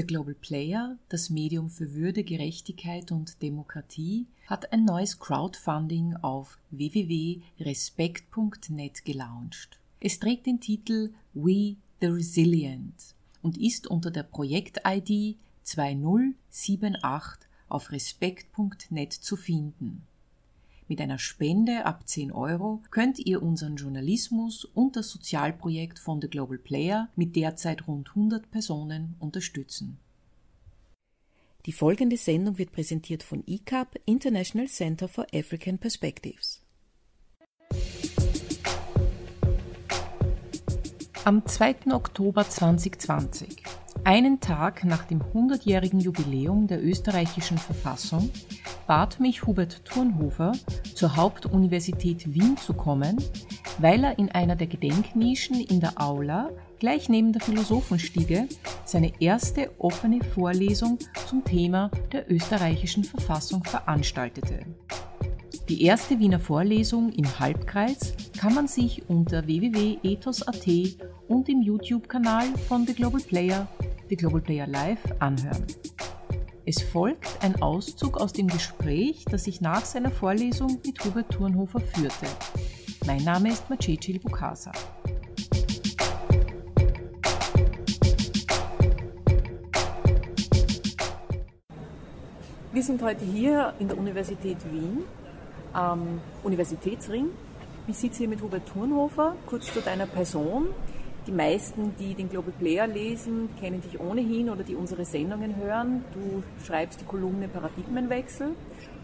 Der Global Player, das Medium für Würde, Gerechtigkeit und Demokratie, hat ein neues Crowdfunding auf www.respekt.net gelauncht. Es trägt den Titel We the Resilient und ist unter der Projekt-ID 2078 auf respekt.net zu finden. Mit einer Spende ab 10 Euro könnt ihr unseren Journalismus und das Sozialprojekt von The Global Player mit derzeit rund 100 Personen unterstützen. Die folgende Sendung wird präsentiert von ICAP, International Center for African Perspectives. Am 2. Oktober 2020 einen Tag nach dem 100-jährigen Jubiläum der österreichischen Verfassung bat mich Hubert Thurnhofer, zur Hauptuniversität Wien zu kommen, weil er in einer der Gedenknischen in der Aula gleich neben der Philosophenstiege seine erste offene Vorlesung zum Thema der österreichischen Verfassung veranstaltete. Die erste Wiener Vorlesung im Halbkreis kann man sich unter www.ethos.at und im YouTube-Kanal von The Global Player, The Global Player Live anhören. Es folgt ein Auszug aus dem Gespräch, das ich nach seiner Vorlesung mit Hubert Thurnhofer führte. Mein Name ist Macecil Bukasa. Wir sind heute hier in der Universität Wien am Universitätsring. Ich sitze hier mit Hubert Thurnhofer. Kurz zu deiner Person. Die meisten, die den Global Player lesen, kennen dich ohnehin oder die unsere Sendungen hören. Du schreibst die Kolumne Paradigmenwechsel.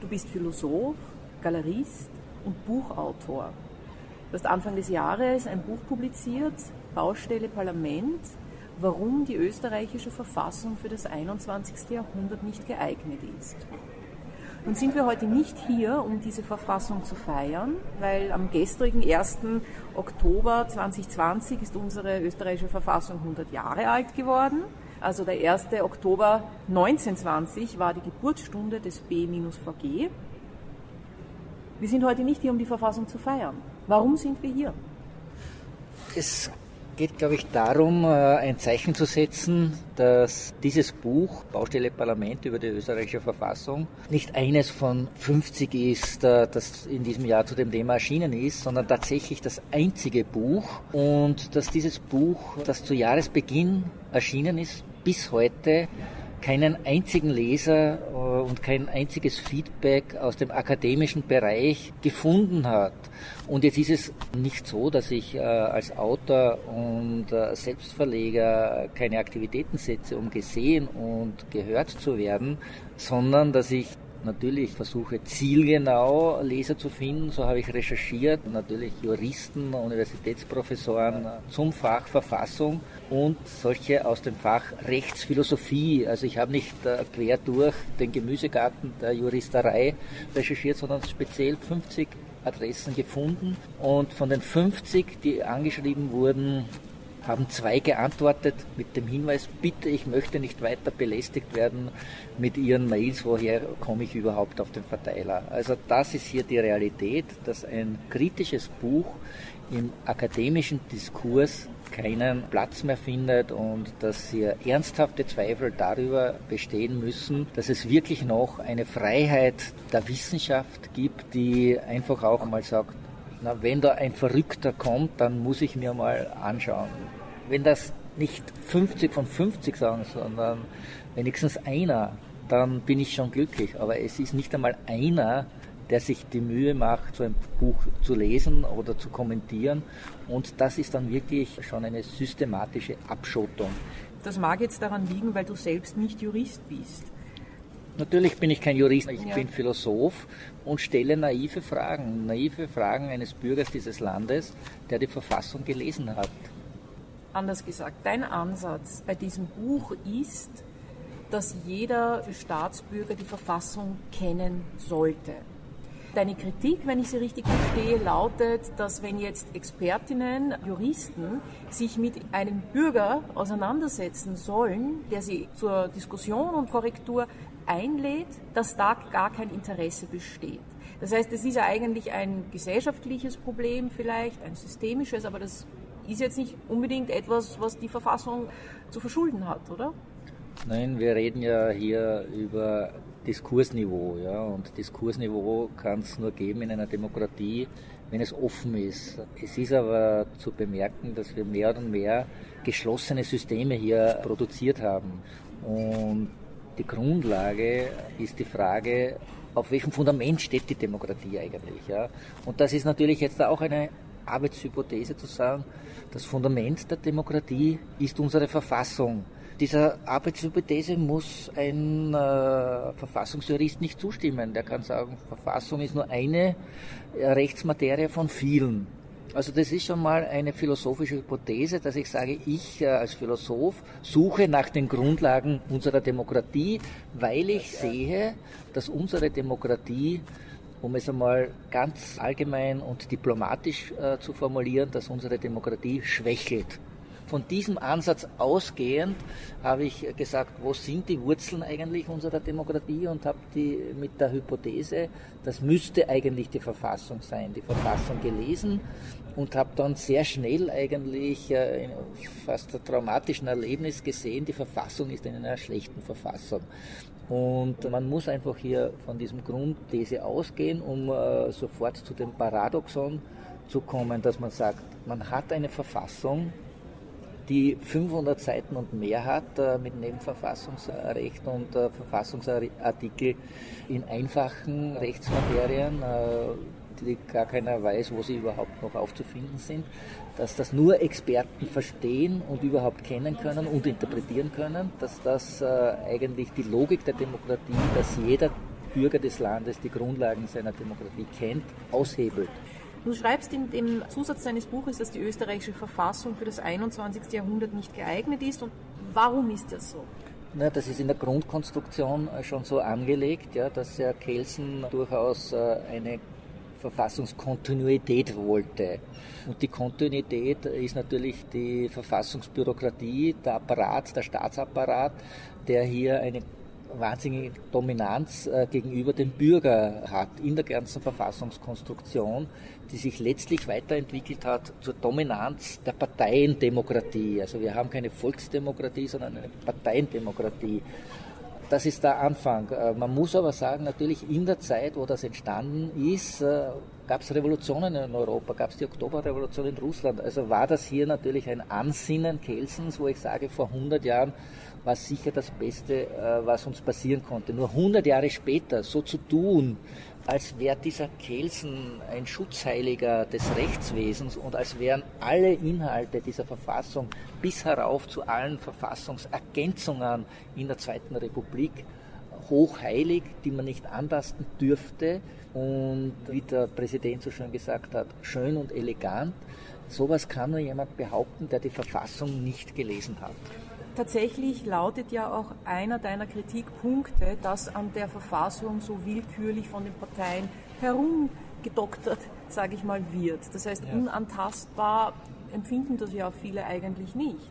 Du bist Philosoph, Galerist und Buchautor. Du hast Anfang des Jahres ein Buch publiziert, Baustelle Parlament, warum die österreichische Verfassung für das 21. Jahrhundert nicht geeignet ist. Nun sind wir heute nicht hier, um diese Verfassung zu feiern, weil am gestrigen 1. Oktober 2020 ist unsere österreichische Verfassung 100 Jahre alt geworden. Also der 1. Oktober 1920 war die Geburtsstunde des B-VG. Wir sind heute nicht hier, um die Verfassung zu feiern. Warum sind wir hier? Es geht, glaube ich, darum, äh, ein Zeichen zu setzen, dass dieses Buch, Baustelle Parlament über die österreichische Verfassung, nicht eines von 50 ist, äh, das in diesem Jahr zu dem Thema erschienen ist, sondern tatsächlich das einzige Buch. Und dass dieses Buch, das zu Jahresbeginn erschienen ist, bis heute keinen einzigen Leser äh, und kein einziges Feedback aus dem akademischen Bereich gefunden hat. Und jetzt ist es nicht so, dass ich äh, als Autor und äh, Selbstverleger keine Aktivitäten setze, um gesehen und gehört zu werden, sondern dass ich natürlich versuche zielgenau Leser zu finden. So habe ich recherchiert. Natürlich Juristen, Universitätsprofessoren zum Fach Verfassung und solche aus dem Fach Rechtsphilosophie. Also ich habe nicht äh, quer durch den Gemüsegarten der Juristerei recherchiert, sondern speziell 50 Adressen gefunden. Und von den 50, die angeschrieben wurden, haben zwei geantwortet mit dem Hinweis, bitte, ich möchte nicht weiter belästigt werden mit Ihren Mails, woher komme ich überhaupt auf den Verteiler. Also das ist hier die Realität, dass ein kritisches Buch im akademischen Diskurs keinen Platz mehr findet und dass hier ernsthafte Zweifel darüber bestehen müssen, dass es wirklich noch eine Freiheit der Wissenschaft gibt, die einfach auch einmal sagt, na, wenn da ein Verrückter kommt, dann muss ich mir mal anschauen. Wenn das nicht 50 von 50 sagen, sondern wenigstens einer, dann bin ich schon glücklich. Aber es ist nicht einmal einer, der sich die Mühe macht, so ein Buch zu lesen oder zu kommentieren. Und das ist dann wirklich schon eine systematische Abschottung. Das mag jetzt daran liegen, weil du selbst nicht Jurist bist. Natürlich bin ich kein Jurist, ich ja. bin Philosoph und stelle naive Fragen, naive Fragen eines Bürgers dieses Landes, der die Verfassung gelesen hat. Anders gesagt, dein Ansatz bei diesem Buch ist, dass jeder Staatsbürger die Verfassung kennen sollte. Deine Kritik, wenn ich sie richtig verstehe, lautet, dass wenn jetzt Expertinnen, Juristen sich mit einem Bürger auseinandersetzen sollen, der sie zur Diskussion und Korrektur einlädt, dass da gar kein Interesse besteht. Das heißt, es ist ja eigentlich ein gesellschaftliches Problem vielleicht, ein systemisches, aber das ist jetzt nicht unbedingt etwas, was die Verfassung zu verschulden hat, oder? Nein, wir reden ja hier über Diskursniveau. Ja, und Diskursniveau kann es nur geben in einer Demokratie, wenn es offen ist. Es ist aber zu bemerken, dass wir mehr und mehr geschlossene Systeme hier produziert haben. Und die Grundlage ist die Frage, auf welchem Fundament steht die Demokratie eigentlich. Ja? Und das ist natürlich jetzt auch eine Arbeitshypothese zu sagen, das Fundament der Demokratie ist unsere Verfassung. Dieser Arbeitshypothese muss ein äh, Verfassungsjurist nicht zustimmen. Der kann sagen, Verfassung ist nur eine äh, Rechtsmaterie von vielen. Also das ist schon mal eine philosophische Hypothese, dass ich sage, ich äh, als Philosoph suche nach den Grundlagen unserer Demokratie, weil ich sehe, dass unsere Demokratie um es einmal ganz allgemein und diplomatisch äh, zu formulieren, dass unsere Demokratie schwächelt. Von diesem Ansatz ausgehend habe ich gesagt, wo sind die Wurzeln eigentlich unserer Demokratie und habe die mit der Hypothese, das müsste eigentlich die Verfassung sein, die Verfassung gelesen und habe dann sehr schnell eigentlich äh, fast traumatischen Erlebnis gesehen, die Verfassung ist in einer schlechten Verfassung. Und man muss einfach hier von diesem Grundthese ausgehen, um äh, sofort zu dem Paradoxon zu kommen, dass man sagt, man hat eine Verfassung, die 500 Seiten und mehr hat, äh, mit Nebenverfassungsrecht und äh, Verfassungsartikel in einfachen Rechtsmaterien, äh, die gar keiner weiß, wo sie überhaupt noch aufzufinden sind, dass das nur Experten verstehen und überhaupt kennen können und interpretieren können, dass das eigentlich die Logik der Demokratie, dass jeder Bürger des Landes die Grundlagen seiner Demokratie kennt, aushebelt. Du schreibst in dem Zusatz deines Buches, dass die österreichische Verfassung für das 21. Jahrhundert nicht geeignet ist. Und warum ist das so? Na, das ist in der Grundkonstruktion äh, schon so angelegt, ja, dass Herr Kelsen durchaus äh, eine Verfassungskontinuität wollte. Und die Kontinuität ist natürlich die Verfassungsbürokratie, der Apparat, der Staatsapparat, der hier eine wahnsinnige Dominanz äh, gegenüber dem Bürger hat in der ganzen Verfassungskonstruktion, die sich letztlich weiterentwickelt hat zur Dominanz der Parteiendemokratie. Also wir haben keine Volksdemokratie, sondern eine Parteiendemokratie. Das ist der Anfang. Äh, man muss aber sagen, natürlich in der Zeit, wo das entstanden ist, äh, gab es Revolutionen in Europa, gab es die Oktoberrevolution in Russland. Also war das hier natürlich ein Ansinnen Kelsens, wo ich sage, vor 100 Jahren war sicher das Beste, äh, was uns passieren konnte. Nur 100 Jahre später so zu tun, als wäre dieser Kelsen ein Schutzheiliger des Rechtswesens und als wären alle Inhalte dieser Verfassung bis herauf zu allen Verfassungsergänzungen in der Zweiten Republik hochheilig, die man nicht antasten dürfte und wie der Präsident so schön gesagt hat, schön und elegant. Sowas kann nur jemand behaupten, der die Verfassung nicht gelesen hat. Tatsächlich lautet ja auch einer deiner Kritikpunkte, dass an der Verfassung so willkürlich von den Parteien herumgedoktert, sage ich mal, wird. Das heißt, ja. unantastbar empfinden das ja viele eigentlich nicht.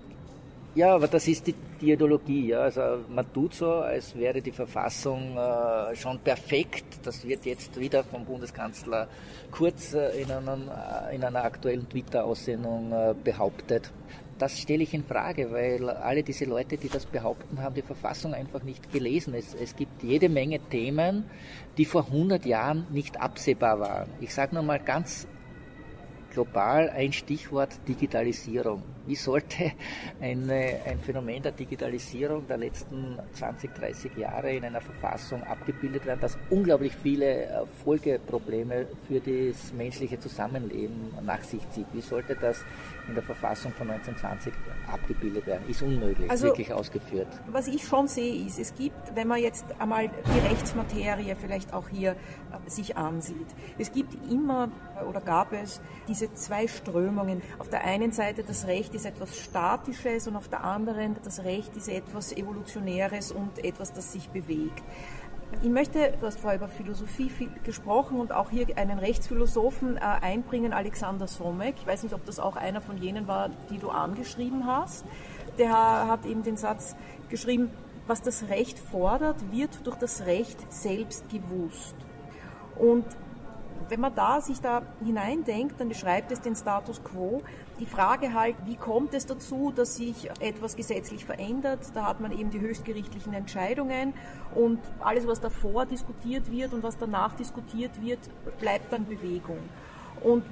Ja, aber das ist die, die Ideologie. Ja. Also man tut so, als wäre die Verfassung äh, schon perfekt. Das wird jetzt wieder vom Bundeskanzler Kurz äh, in, einem, äh, in, einer aktuellen Twitter-Aussendung äh, behauptet das stelle ich in Frage, weil alle diese Leute, die das behaupten, haben die Verfassung einfach nicht gelesen. Es, es gibt jede Menge Themen, die vor 100 Jahren nicht absehbar waren. Ich sage nur mal ganz global ein Stichwort Digitalisierung. Wie sollte eine, ein Phänomen der Digitalisierung der letzten 20, 30 Jahre in einer Verfassung abgebildet werden, das unglaublich viele äh, Folgeprobleme für das menschliche Zusammenleben nach sich zieht? Wie sollte das in der Verfassung von 1920 abgebildet werden? Ist unmöglich, also, wirklich ausgeführt. Was ich schon sehe, ist, es gibt, wenn man jetzt einmal die Rechtsmaterie vielleicht auch hier äh, sich ansieht, es gibt immer oder gab es diese zwei Strömungen. Auf der einen Seite das Recht ist etwas Statisches und auf der anderen das Recht ist etwas Evolutionäres und etwas, das sich bewegt. Ich möchte, du hast vorher über Philosophie gesprochen und auch hier einen Rechtsphilosophen äh, einbringen, Alexander Somek. Ich weiß nicht, ob das auch einer von jenen war, die du angeschrieben hast. Der hat eben den Satz geschrieben, was das Recht fordert, wird durch das Recht selbst gewusst. Und wenn man da sich da hineindenkt, dann beschreibt es den Status quo. Die Frage halt, wie kommt es dazu, dass sich etwas gesetzlich verändert? Da hat man eben die höchstgerichtlichen Entscheidungen und alles, was davor diskutiert wird und was danach diskutiert wird, bleibt dann Bewegung. Und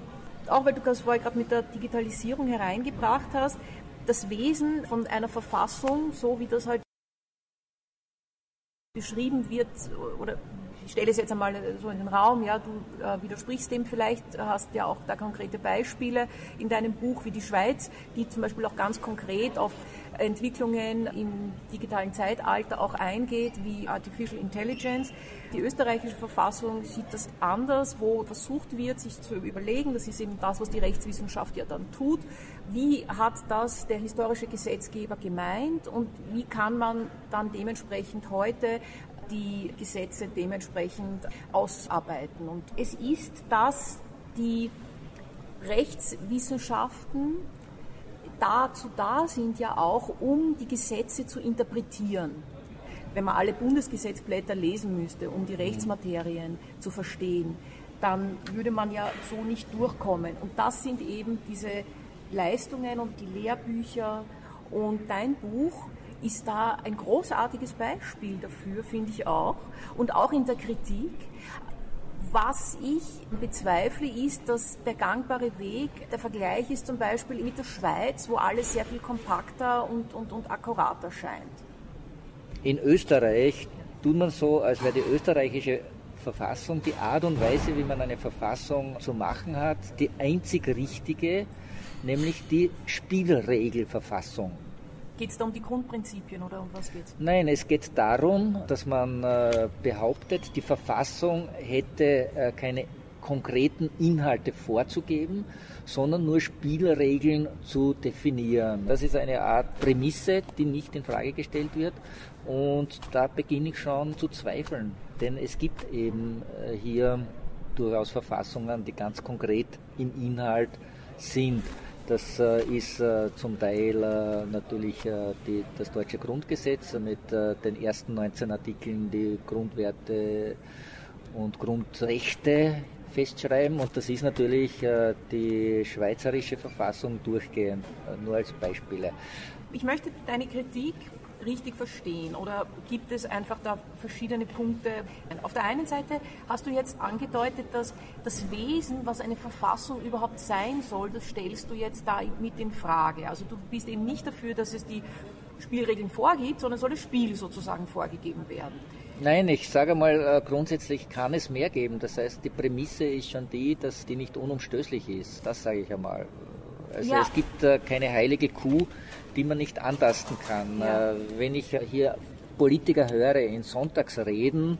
auch weil du das vorher gerade mit der Digitalisierung hereingebracht hast, das Wesen von einer Verfassung, so wie das halt beschrieben wird oder ich stelle es jetzt einmal so in den Raum, ja, du äh, widersprichst dem vielleicht, hast ja auch da konkrete Beispiele in deinem Buch wie die Schweiz, die zum Beispiel auch ganz konkret auf Entwicklungen im digitalen Zeitalter auch eingeht, wie Artificial Intelligence. Die österreichische Verfassung sieht das anders, wo versucht wird, sich zu überlegen, das ist eben das, was die Rechtswissenschaft ja dann tut, wie hat das der historische Gesetzgeber gemeint und wie kann man dann dementsprechend heute die Gesetze dementsprechend ausarbeiten. Und es ist, dass die Rechtswissenschaften dazu da sind, ja auch, um die Gesetze zu interpretieren. Wenn man alle Bundesgesetzblätter lesen müsste, um die Rechtsmaterien zu verstehen, dann würde man ja so nicht durchkommen. Und das sind eben diese Leistungen und die Lehrbücher. Und dein Buch ist da ein großartiges Beispiel dafür, finde ich auch. Und auch in der Kritik. Was ich bezweifle, ist, dass der gangbare Weg, der Vergleich ist zum Beispiel mit der Schweiz, wo alles sehr viel kompakter und, und, und akkurater scheint. In Österreich tut man so, als wäre die österreichische Verfassung, die Art und Weise, wie man eine Verfassung zu machen hat, die einzig richtige, nämlich die Spielregelverfassung. Geht es da um die Grundprinzipien oder um was geht es? Nein, es geht darum, dass man äh, behauptet, die Verfassung hätte äh, keine konkreten Inhalte vorzugeben, sondern nur Spielregeln zu definieren. Das ist eine Art Prämisse, die nicht in Frage gestellt wird und da beginne ich schon zu zweifeln, denn es gibt eben äh, hier durchaus Verfassungen, die ganz konkret im Inhalt sind. Das äh, ist äh, zum Teil äh, natürlich die, das deutsche Grundgesetz mit den ersten 19 Artikeln, die Grundwerte und Grundrechte festschreiben und das ist natürlich die schweizerische Verfassung durchgehend, nur als Beispiele. Ich möchte deine Kritik richtig verstehen oder gibt es einfach da verschiedene Punkte? Auf der einen Seite hast du jetzt angedeutet, dass das Wesen, was eine Verfassung überhaupt sein soll, das stellst du jetzt da mit in Frage. Also du bist eben nicht dafür, dass es die Spielregeln vorgibt, sondern soll das Spiel sozusagen vorgegeben werden. Nein, ich sage mal, äh, grundsätzlich kann es mehr geben. Das heißt, die Prämisse ist schon die, dass die nicht unumstößlich ist. Das sage ich einmal. Also ja. es gibt äh, keine heilige Kuh, die man nicht antasten kann. Ja. Äh, wenn ich hier Politiker höre in Sonntagsreden,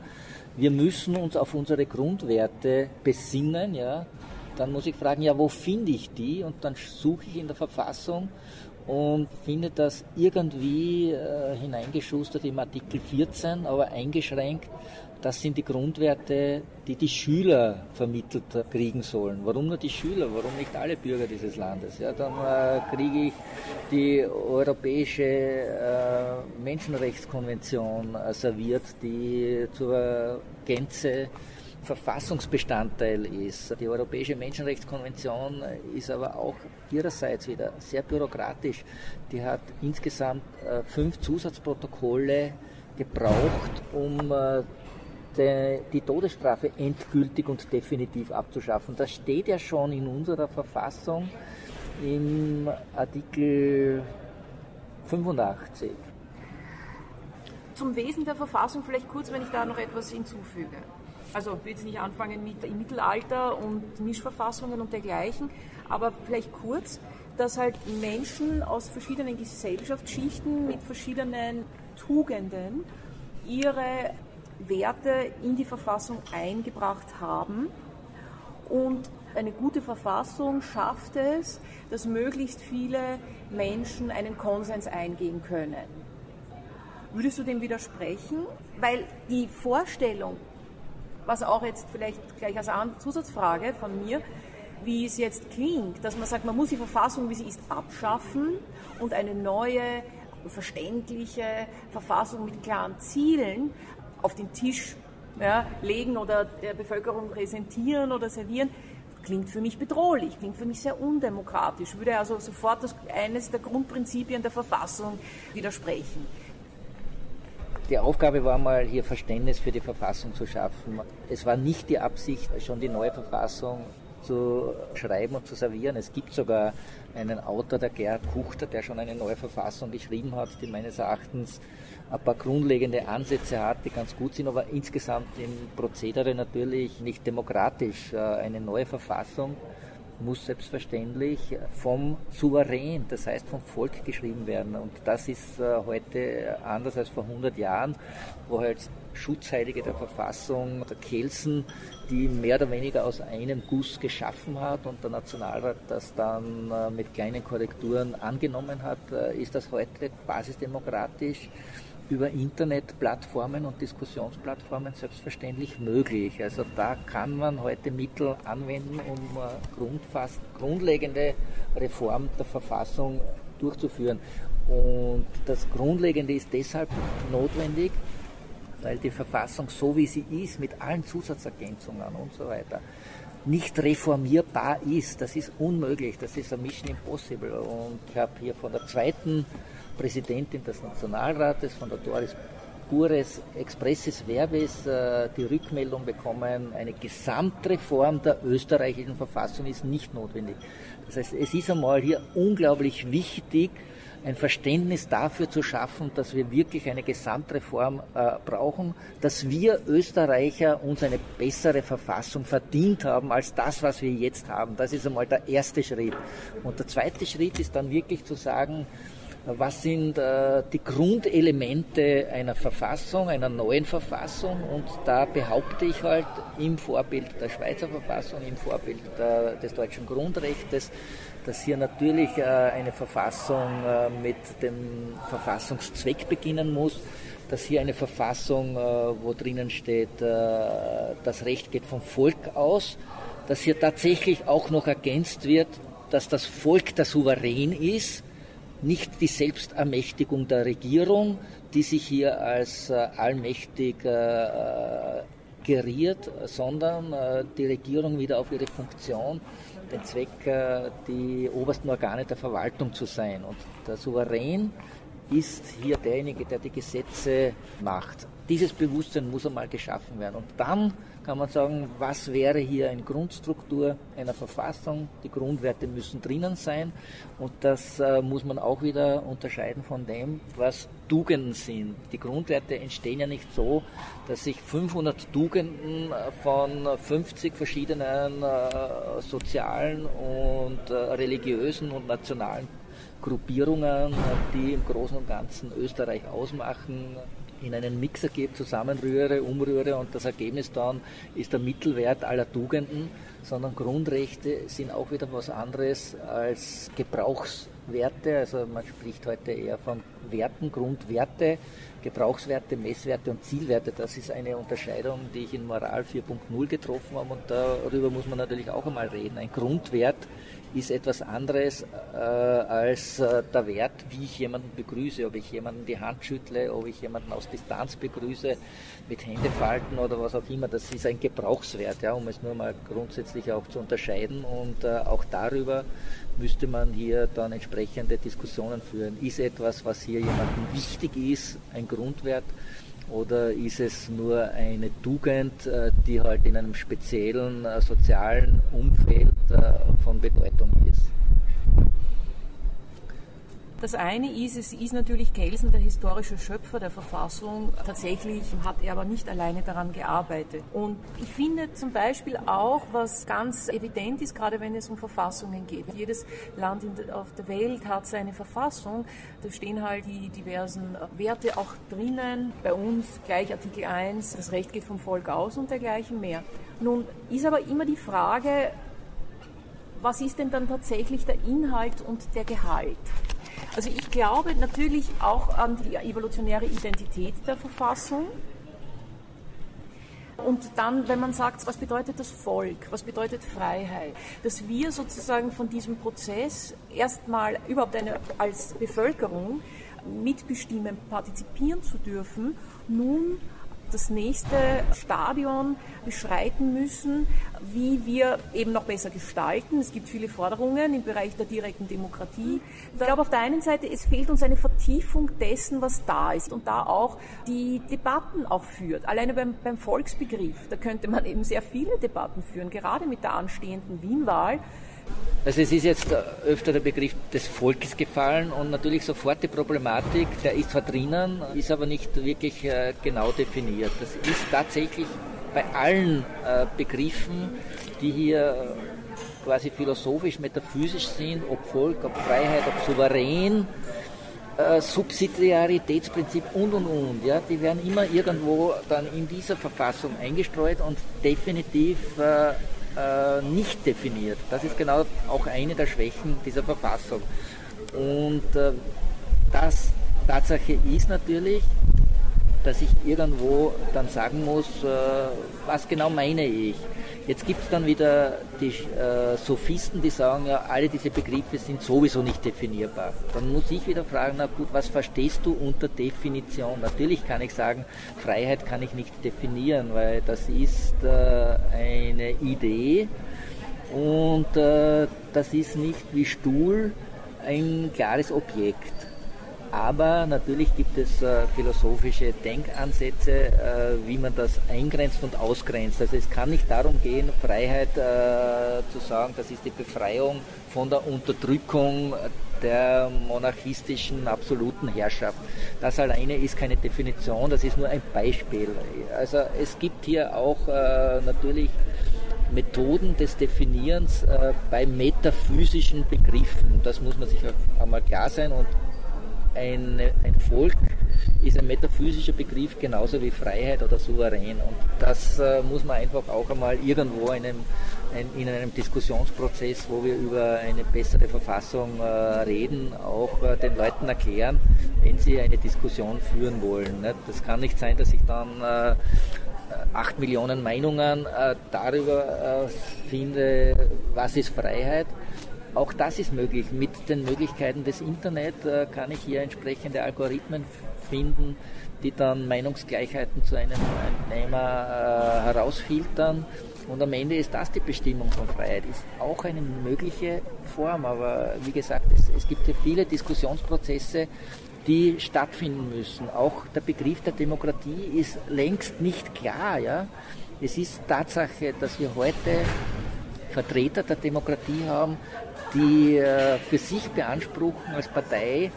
wir müssen uns auf unsere Grundwerte besinnen, ja, dann muss ich fragen, ja, wo finde ich die? Und dann suche ich in der Verfassung und finde das irgendwie äh, hineingeschustert im Artikel 14, aber eingeschränkt das sind die Grundwerte, die die Schüler vermittelt kriegen sollen. Warum nur die Schüler? Warum nicht alle Bürger dieses Landes? Ja, dann äh, kriege ich die europäische äh, Menschenrechtskonvention äh, serviert, die zur Gänze Verfassungsbestandteil ist. Die Europäische Menschenrechtskonvention ist aber auch ihrerseits wieder sehr bürokratisch. Die hat insgesamt äh, fünf Zusatzprotokolle gebraucht, um äh, die Todesstrafe endgültig und definitiv abzuschaffen. Das steht ja schon in unserer Verfassung im Artikel 85. Zum Wesen der Verfassung vielleicht kurz, wenn ich da noch etwas hinzufüge. Also ich will jetzt nicht anfangen mit im Mittelalter und Mischverfassungen und dergleichen, aber vielleicht kurz, dass halt Menschen aus verschiedenen Gesellschaftsschichten mit verschiedenen Tugenden ihre Werte in die Verfassung eingebracht haben. Und eine gute Verfassung schafft es, dass möglichst viele Menschen einen Konsens eingehen können. Würdest du dem widersprechen? Weil die Vorstellung, was auch jetzt vielleicht gleich als Zusatzfrage von mir, wie es jetzt klingt, dass man sagt, man muss die Verfassung, wie sie ist, abschaffen und eine neue, verständliche Verfassung mit klaren Zielen auf den Tisch ja, legen oder der Bevölkerung präsentieren oder servieren, klingt für mich bedrohlich, klingt für mich sehr undemokratisch, würde also sofort das, eines der Grundprinzipien der Verfassung widersprechen. Die Aufgabe war mal, hier Verständnis für die Verfassung zu schaffen. Es war nicht die Absicht, schon die neue Verfassung zu schreiben und zu servieren. Es gibt sogar einen Autor, der Gerhard Kuchter, der schon eine neue Verfassung geschrieben hat, die meines Erachtens ein paar grundlegende Ansätze hat, die ganz gut sind, aber insgesamt im Prozedere natürlich nicht demokratisch. Äh, eine neue Verfassung muss selbstverständlich vom Souverän, das heißt vom Volk geschrieben werden. Und das ist äh, heute anders als vor 100 Jahren, wo halt Schutzheilige der Verfassung, der Kelsen, die mehr oder weniger aus einem Guss geschaffen hat und der Nationalrat das dann äh, mit kleinen Korrekturen angenommen hat, äh, ist das heute basisdemokratisch über Internetplattformen und Diskussionsplattformen selbstverständlich möglich. Also da kann man heute Mittel anwenden, um grundfast grundlegende Reform der Verfassung durchzuführen. Und das Grundlegende ist deshalb notwendig, weil die Verfassung so wie sie ist, mit allen Zusatzergänzungen und so weiter, nicht reformierbar ist. Das ist unmöglich, das ist ein Mission Impossible. Und ich habe hier von der zweiten Präsidentin des Nationalrates, von der Doris Gures Expressis Verbis äh, die Rückmeldung bekommen, eine Gesamtreform der österreichischen Verfassung ist nicht notwendig. Das heißt, es ist einmal hier unglaublich wichtig, ein Verständnis dafür zu schaffen, dass wir wirklich eine Gesamtreform äh, brauchen, dass wir Österreicher uns eine bessere Verfassung verdient haben als das, was wir jetzt haben. Das ist einmal der erste Schritt. Und der zweite Schritt ist dann wirklich zu sagen, was sind äh, die Grundelemente einer Verfassung, einer neuen Verfassung und da behaupte ich halt im Vorbild der Schweizer Verfassung, im Vorbild der, des deutschen Grundrechts, dass hier natürlich äh, eine Verfassung äh, mit dem Verfassungszweck beginnen muss, dass hier eine Verfassung, äh, wo drinnen steht, das Recht geht vom Volk aus, dass hier tatsächlich auch noch ergänzt wird, dass das Volk der Souverän ist, nicht die Selbstermächtigung der Regierung, die sich hier als allmächtig geriert, sondern die Regierung wieder auf ihre Funktion, den Zweck, die obersten Organe der Verwaltung zu sein. Und der Souverän ist hier derjenige, der die Gesetze macht. Dieses Bewusstsein muss einmal geschaffen werden. Und dann kann man sagen, was wäre hier eine Grundstruktur einer Verfassung? Die Grundwerte müssen drinnen sein und das äh, muss man auch wieder unterscheiden von dem, was Tugenden sind. Die Grundwerte entstehen ja nicht so, dass sich 500 Tugenden von 50 verschiedenen äh, sozialen und äh, religiösen und nationalen Gruppierungen, die im Großen und Ganzen Österreich ausmachen, in einen Mixer gebe, zusammenrühre, umrühre und das Ergebnis dann ist der Mittelwert aller Tugenden, sondern Grundrechte sind auch wieder was anderes als Gebrauchswerte. Also man spricht heute eher von Werten, Grundwerte, Gebrauchswerte, Messwerte und Zielwerte. Das ist eine Unterscheidung, die ich in Moral 4.0 getroffen habe und darüber muss man natürlich auch einmal reden. Ein Grundwert ist etwas anderes äh, als äh, der Wert, wie ich jemanden begrüße, ob ich jemanden die Hand schüttle, ob ich jemanden aus Distanz begrüße, mit Händefalten oder was auch immer. Das ist ein Gebrauchswert, ja, um es nur mal grundsätzlich auch zu unterscheiden. Und äh, auch darüber müsste man hier dann entsprechende Diskussionen führen. Ist etwas, was hier jemandem wichtig ist, ein Grundwert? Oder ist es nur eine Tugend, äh, die halt in einem speziellen äh, sozialen Umfeld äh, von Bedeutung ist? Das eine ist, es ist natürlich Kelsen, der historische Schöpfer der Verfassung. Tatsächlich hat er aber nicht alleine daran gearbeitet. Und ich finde zum Beispiel auch, was ganz evident ist, gerade wenn es um Verfassungen geht. Jedes Land auf der Welt hat seine Verfassung. Da stehen halt die diversen Werte auch drinnen. Bei uns gleich Artikel 1, das Recht geht vom Volk aus und dergleichen mehr. Nun ist aber immer die Frage, was ist denn dann tatsächlich der Inhalt und der Gehalt? Also ich glaube natürlich auch an die evolutionäre Identität der Verfassung. Und dann, wenn man sagt, was bedeutet das Volk, was bedeutet Freiheit, dass wir sozusagen von diesem Prozess erstmal überhaupt eine, als Bevölkerung mitbestimmen, partizipieren zu dürfen, nun das nächste Stadion beschreiten müssen, wie wir eben noch besser gestalten. Es gibt viele Forderungen im Bereich der direkten Demokratie. Ich glaube auf der einen Seite, es fehlt uns eine Vertiefung dessen, was da ist und da auch die Debatten auch führt. Alleine beim, beim Volksbegriff, da könnte man eben sehr viele Debatten führen, gerade mit der anstehenden Wienwahl. Also es ist jetzt öfter der Begriff des Volkes gefallen und natürlich sofort die Problematik, der ist zwar drinnen, ist aber nicht wirklich äh, genau definiert. Das ist tatsächlich bei allen äh, Begriffen, die hier äh, quasi philosophisch, metaphysisch sind, ob Volk, ob Freiheit, ob Souverän, Subsidiaritätsprinzip und und und, ja, die werden immer irgendwo dann in dieser Verfassung eingestreut und definitiv nicht definiert. Das ist genau auch eine der Schwächen dieser Verfassung. Und äh, das Tatsache ist natürlich, dass ich irgendwo dann sagen muss, äh, was genau meine ich. Jetzt gibt es dann wieder die äh, Sophisten, die sagen, ja, alle diese Begriffe sind sowieso nicht definierbar. Dann muss ich wieder fragen, na gut, was verstehst du unter Definition? Natürlich kann ich sagen, Freiheit kann ich nicht definieren, weil das ist äh, eine Idee und äh, das ist nicht wie Stuhl ein klares Objekt. Aber natürlich gibt es äh, philosophische Denkansätze, äh, wie man das eingrenzt und ausgrenzt. Also es kann nicht darum gehen, Freiheit äh, zu sagen, das ist die Befreiung von der Unterdrückung der monarchistischen absoluten Herrschaft. Das alleine ist keine Definition, das ist nur ein Beispiel. Also es gibt hier auch äh, natürlich Methoden des Definierens äh, bei metaphysischen Begriffen. Das muss man sich auch einmal klar sein und ein, ein Volk ist ein metaphysischer Begriff genauso wie Freiheit oder Souverän. Und das äh, muss man einfach auch einmal irgendwo einem, ein, in einem Diskussionsprozess, wo wir über eine bessere Verfassung äh, reden, auch äh, den Leuten erklären, wenn sie eine Diskussion führen wollen. Ne? Das kann nicht sein, dass ich dann äh, acht Millionen Meinungen äh, darüber äh, finde, was ist Freiheit auch das ist möglich. Mit den Möglichkeiten des Internet äh, kann ich hier entsprechende Algorithmen finden, die dann Meinungsgleichheiten zu einem Thema äh, herausfiltern. Und am Ende ist das die Bestimmung von Freiheit. Ist auch eine mögliche Form, aber wie gesagt, es, es gibt ja viele Diskussionsprozesse, die stattfinden müssen. Auch der Begriff der Demokratie ist längst nicht klar. Ja? Es ist Tatsache, dass wir heute Vertreter der Demokratie haben, die äh, für sich beanspruchen als Partei,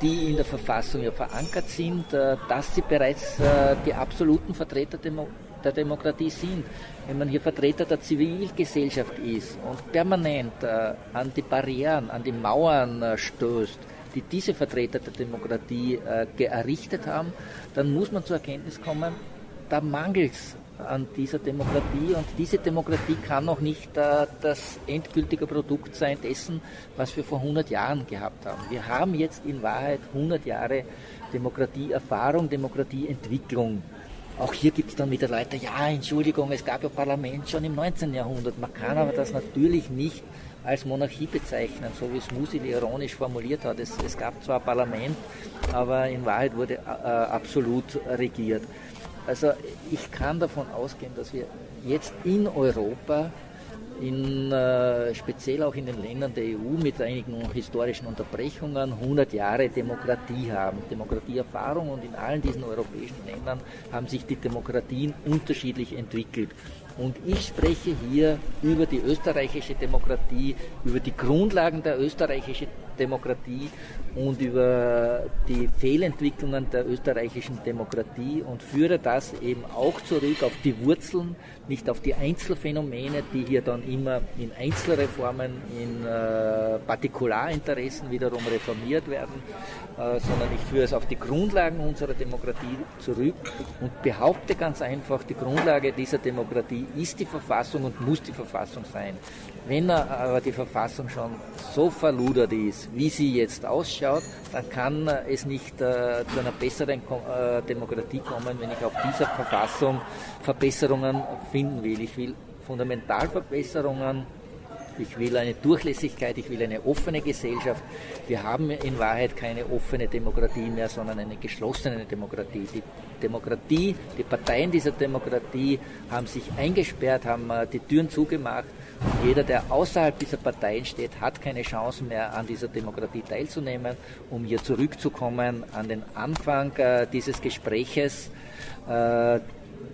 die in der Verfassung ja verankert sind, äh, dass sie bereits äh, die absoluten Vertreter der Demokratie sind. Wenn man hier Vertreter der Zivilgesellschaft ist und permanent an die Barrieren, an die Mauern stößt, die diese Vertreter der Demokratie errichtet haben, dann muss man zur Erkenntnis kommen, da mangelt es an dieser Demokratie und diese Demokratie kann noch nicht äh, das endgültige Produkt sein dessen, was wir vor 100 Jahren gehabt haben. Wir haben jetzt in Wahrheit 100 Jahre Demokratieerfahrung, Demokratieentwicklung. Auch hier gibt es dann wieder Leute, ja, Entschuldigung, es gab ja Parlament schon im 19. Jahrhundert. Man kann aber das natürlich nicht als Monarchie bezeichnen, so wie es Musil ironisch formuliert hat. Es, es gab zwar Parlament, aber in Wahrheit wurde äh, absolut regiert. Also ich kann davon ausgehen, dass wir jetzt in Europa, in, äh, speziell auch in den Ländern der EU mit einigen historischen Unterbrechungen 100 Jahre Demokratie haben, Demokratieerfahrung und in allen diesen europäischen Ländern haben sich die Demokratien unterschiedlich entwickelt. Und ich spreche hier über die österreichische Demokratie, über die Grundlagen der österreichischen Demokratie und über die Fehlentwicklungen der österreichischen Demokratie und führe das eben auch zurück auf die Wurzeln, nicht auf die Einzelfänomene, die hier dann immer in Einzelreformen, in äh, Partikularinteressen wiederum reformiert werden, äh, sondern ich führe es auf die Grundlagen unserer Demokratie zurück und behaupte ganz einfach, die Grundlage dieser Demokratie ist die Verfassung und muss die Verfassung sein. Wenn aber die Verfassung schon so verludert ist, wie sie jetzt ausschaut, dann kann es nicht äh, zu einer besseren äh, Demokratie kommen, wenn ich auf dieser Verfassung Verbesserungen finden will. Ich will Fundamentalverbesserungen Ich will eine Durchlässigkeit, ich will eine offene Gesellschaft. Wir haben in Wahrheit keine offene Demokratie mehr, sondern eine geschlossene Demokratie. Die Demokratie, die Parteien dieser Demokratie haben sich eingesperrt, haben äh, die Türen zugemacht. Jeder, der außerhalb dieser Parteien steht, hat keine Chance mehr an dieser Demokratie teilzunehmen. Um hier zurückzukommen an den Anfang äh, dieses Gespräches, äh,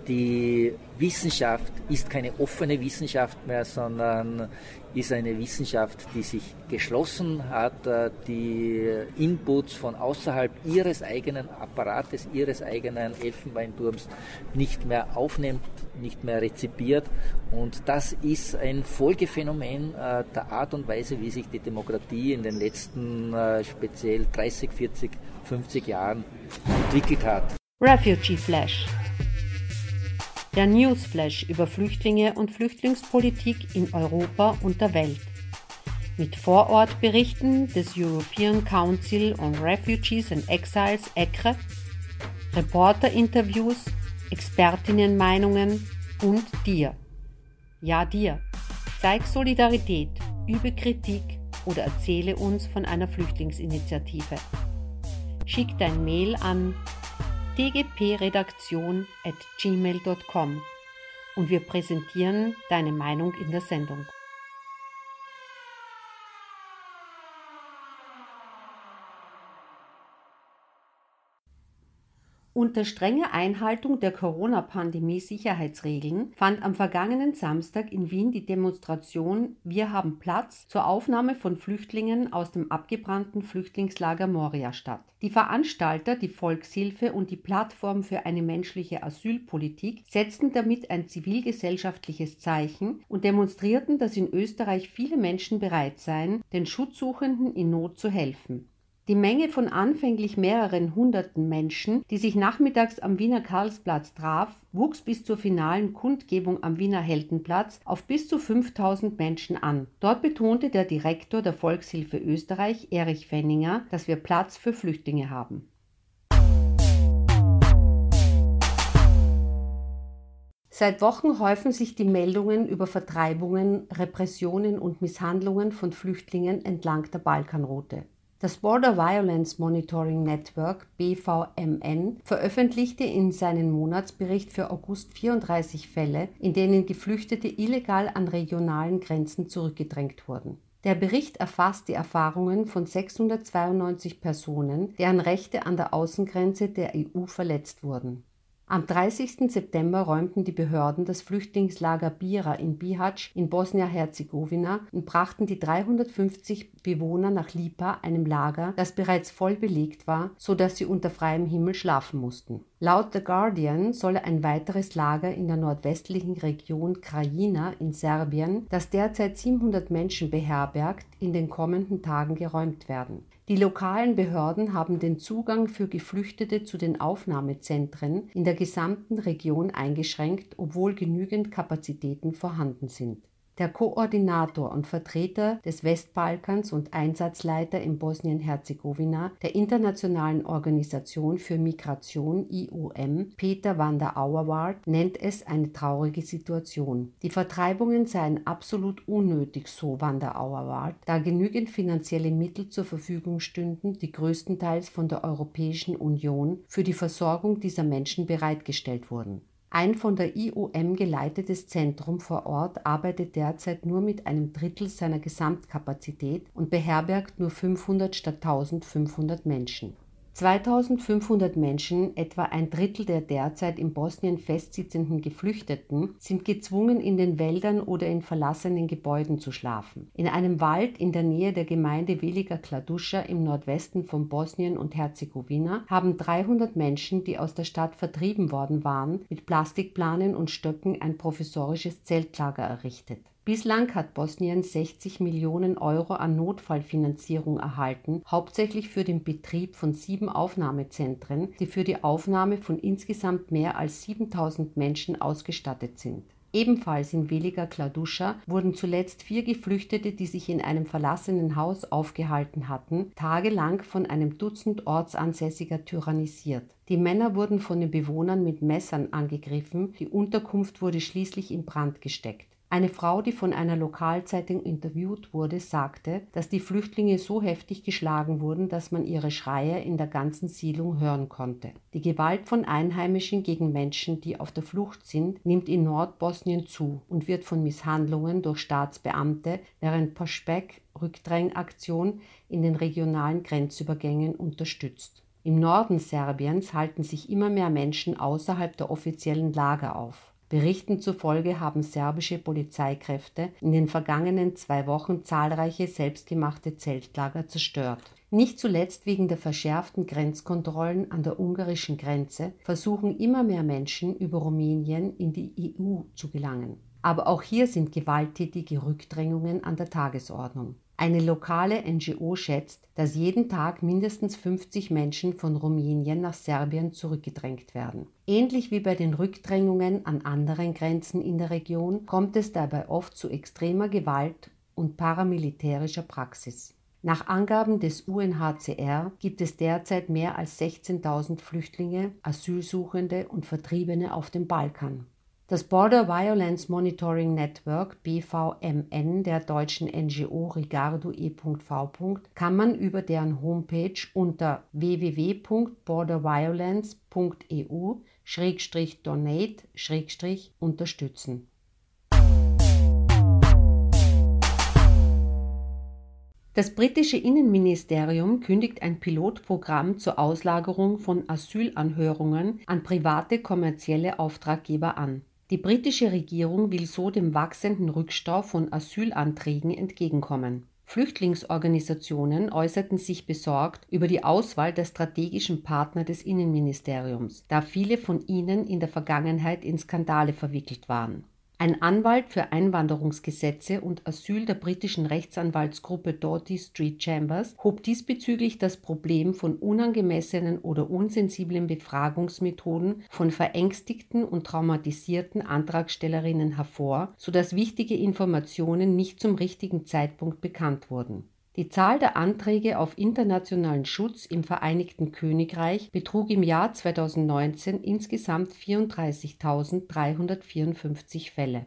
die Wissenschaft ist keine offene Wissenschaft mehr, sondern ist eine Wissenschaft, die sich geschlossen hat, äh, die Inputs von außerhalb ihres eigenen Apparates, ihres eigenen Elfenbeinturms nicht mehr aufnimmt, nicht mehr rezipiert. Und das ist ein Folgephänomen äh, der Art und Weise, wie sich die Demokratie in den letzten äh, speziell 30, 40, 50 Jahren entwickelt hat. Refugee Flash der Newsflash über Flüchtlinge und Flüchtlingspolitik in Europa und der Welt. Mit Vorortberichten des European Council on Refugees and Exiles ECRE, Reporterinterviews, Expertinnenmeinungen und dir. Ja, dir. Zeig Solidarität, übe Kritik oder erzähle uns von einer Flüchtlingsinitiative. Schick dein Mail an dgpredaktion at gmail.com und wir präsentieren deine Meinung in der Sendung. Unter strenger Einhaltung der Corona-Pandemie-Sicherheitsregeln fand am vergangenen Samstag in Wien die Demonstration Wir haben Platz zur Aufnahme von Flüchtlingen aus dem abgebrannten Flüchtlingslager Moria statt. Die Veranstalter, die Volkshilfe und die Plattform für eine menschliche Asylpolitik setzten damit ein zivilgesellschaftliches Zeichen und demonstrierten, dass in Österreich viele Menschen bereit seien, den Schutzsuchenden in Not zu helfen. Die Menge von anfänglich mehreren hunderten Menschen, die sich nachmittags am Wiener Karlsplatz traf, wuchs bis zur finalen Kundgebung am Wiener Heldenplatz auf bis zu 5000 Menschen an. Dort betonte der Direktor der Volkshilfe Österreich, Erich Fenninger, dass wir Platz für Flüchtlinge haben. Seit Wochen häufen sich die Meldungen über Vertreibungen, Repressionen und Misshandlungen von Flüchtlingen entlang der Balkanroute. Das Border Violence Monitoring Network BVMN veröffentlichte in seinem Monatsbericht für August 34 Fälle, in denen Geflüchtete illegal an regionalen Grenzen zurückgedrängt wurden. Der Bericht erfasst die Erfahrungen von 692 Personen, deren Rechte an der Außengrenze der EU verletzt wurden. Am 30. September räumten die Behörden das Flüchtlingslager Bira in Bihać in Bosnien-Herzegowina und brachten die 350 Bewohner nach Lipa, einem Lager, das bereits voll belegt war, so dass sie unter freiem Himmel schlafen mussten. Laut The Guardian solle ein weiteres Lager in der nordwestlichen Region Krajina in Serbien, das derzeit 700 Menschen beherbergt, in den kommenden Tagen geräumt werden. Die lokalen Behörden haben den Zugang für Geflüchtete zu den Aufnahmezentren in der gesamten Region eingeschränkt, obwohl genügend Kapazitäten vorhanden sind der Koordinator und Vertreter des Westbalkans und Einsatzleiter in Bosnien-Herzegowina der Internationalen Organisation für Migration IOM, Peter van der Auerwald, nennt es eine traurige Situation. Die Vertreibungen seien absolut unnötig, so van der Auerwald, da genügend finanzielle Mittel zur Verfügung stünden, die größtenteils von der Europäischen Union für die Versorgung dieser Menschen bereitgestellt wurden. Ein von der IOM geleitetes Zentrum vor Ort arbeitet derzeit nur mit einem Drittel seiner Gesamtkapazität und beherbergt nur 500 statt 1500 Menschen. 2500 Menschen, etwa ein Drittel der derzeit in Bosnien festsitzenden Geflüchteten, sind gezwungen, in den Wäldern oder in verlassenen Gebäuden zu schlafen. In einem Wald in der Nähe der Gemeinde Velika Kladuscha im Nordwesten von Bosnien und Herzegowina haben 300 Menschen, die aus der Stadt vertrieben worden waren, mit Plastikplanen und Stöcken ein provisorisches Zeltlager errichtet. Bislang hat Bosnien 60 Millionen Euro an Notfallfinanzierung erhalten, hauptsächlich für den Betrieb von sieben Aufnahmezentren, die für die Aufnahme von insgesamt mehr als 7000 Menschen ausgestattet sind. Ebenfalls in Velika Kladuscha wurden zuletzt vier Geflüchtete, die sich in einem verlassenen Haus aufgehalten hatten, tagelang von einem Dutzend Ortsansässiger tyrannisiert. Die Männer wurden von den Bewohnern mit Messern angegriffen, die Unterkunft wurde schließlich in Brand gesteckt. Eine Frau, die von einer Lokalzeitung interviewt wurde, sagte, dass die Flüchtlinge so heftig geschlagen wurden, dass man ihre Schreie in der ganzen Siedlung hören konnte. Die Gewalt von Einheimischen gegen Menschen, die auf der Flucht sind, nimmt in Nordbosnien zu und wird von Misshandlungen durch Staatsbeamte während Poschbek Rückdrängaktion in den regionalen Grenzübergängen unterstützt. Im Norden Serbiens halten sich immer mehr Menschen außerhalb der offiziellen Lager auf. Berichten zufolge haben serbische Polizeikräfte in den vergangenen zwei Wochen zahlreiche selbstgemachte Zeltlager zerstört. Nicht zuletzt wegen der verschärften Grenzkontrollen an der ungarischen Grenze versuchen immer mehr Menschen über Rumänien in die EU zu gelangen. Aber auch hier sind gewalttätige Rückdrängungen an der Tagesordnung. Eine lokale NGO schätzt, dass jeden Tag mindestens 50 Menschen von Rumänien nach Serbien zurückgedrängt werden. Ähnlich wie bei den Rückdrängungen an anderen Grenzen in der Region kommt es dabei oft zu extremer Gewalt und paramilitärischer Praxis. Nach Angaben des UNHCR gibt es derzeit mehr als 16.000 Flüchtlinge, Asylsuchende und Vertriebene auf dem Balkan. Das Border Violence Monitoring Network BVMN der deutschen NGO Rigardo E.V. kann man über deren Homepage unter www.borderviolence.eu-donate- unterstützen. Das britische Innenministerium kündigt ein Pilotprogramm zur Auslagerung von Asylanhörungen an private kommerzielle Auftraggeber an. Die britische Regierung will so dem wachsenden Rückstau von Asylanträgen entgegenkommen. Flüchtlingsorganisationen äußerten sich besorgt über die Auswahl der strategischen Partner des Innenministeriums, da viele von ihnen in der Vergangenheit in Skandale verwickelt waren ein Anwalt für Einwanderungsgesetze und Asyl der britischen Rechtsanwaltsgruppe Doughty Street Chambers hob diesbezüglich das Problem von unangemessenen oder unsensiblen Befragungsmethoden von verängstigten und traumatisierten Antragstellerinnen hervor, sodass wichtige Informationen nicht zum richtigen Zeitpunkt bekannt wurden die Zahl der Anträge auf internationalen Schutz im Vereinigten Königreich betrug im Jahr 2019 insgesamt 34.354 Fälle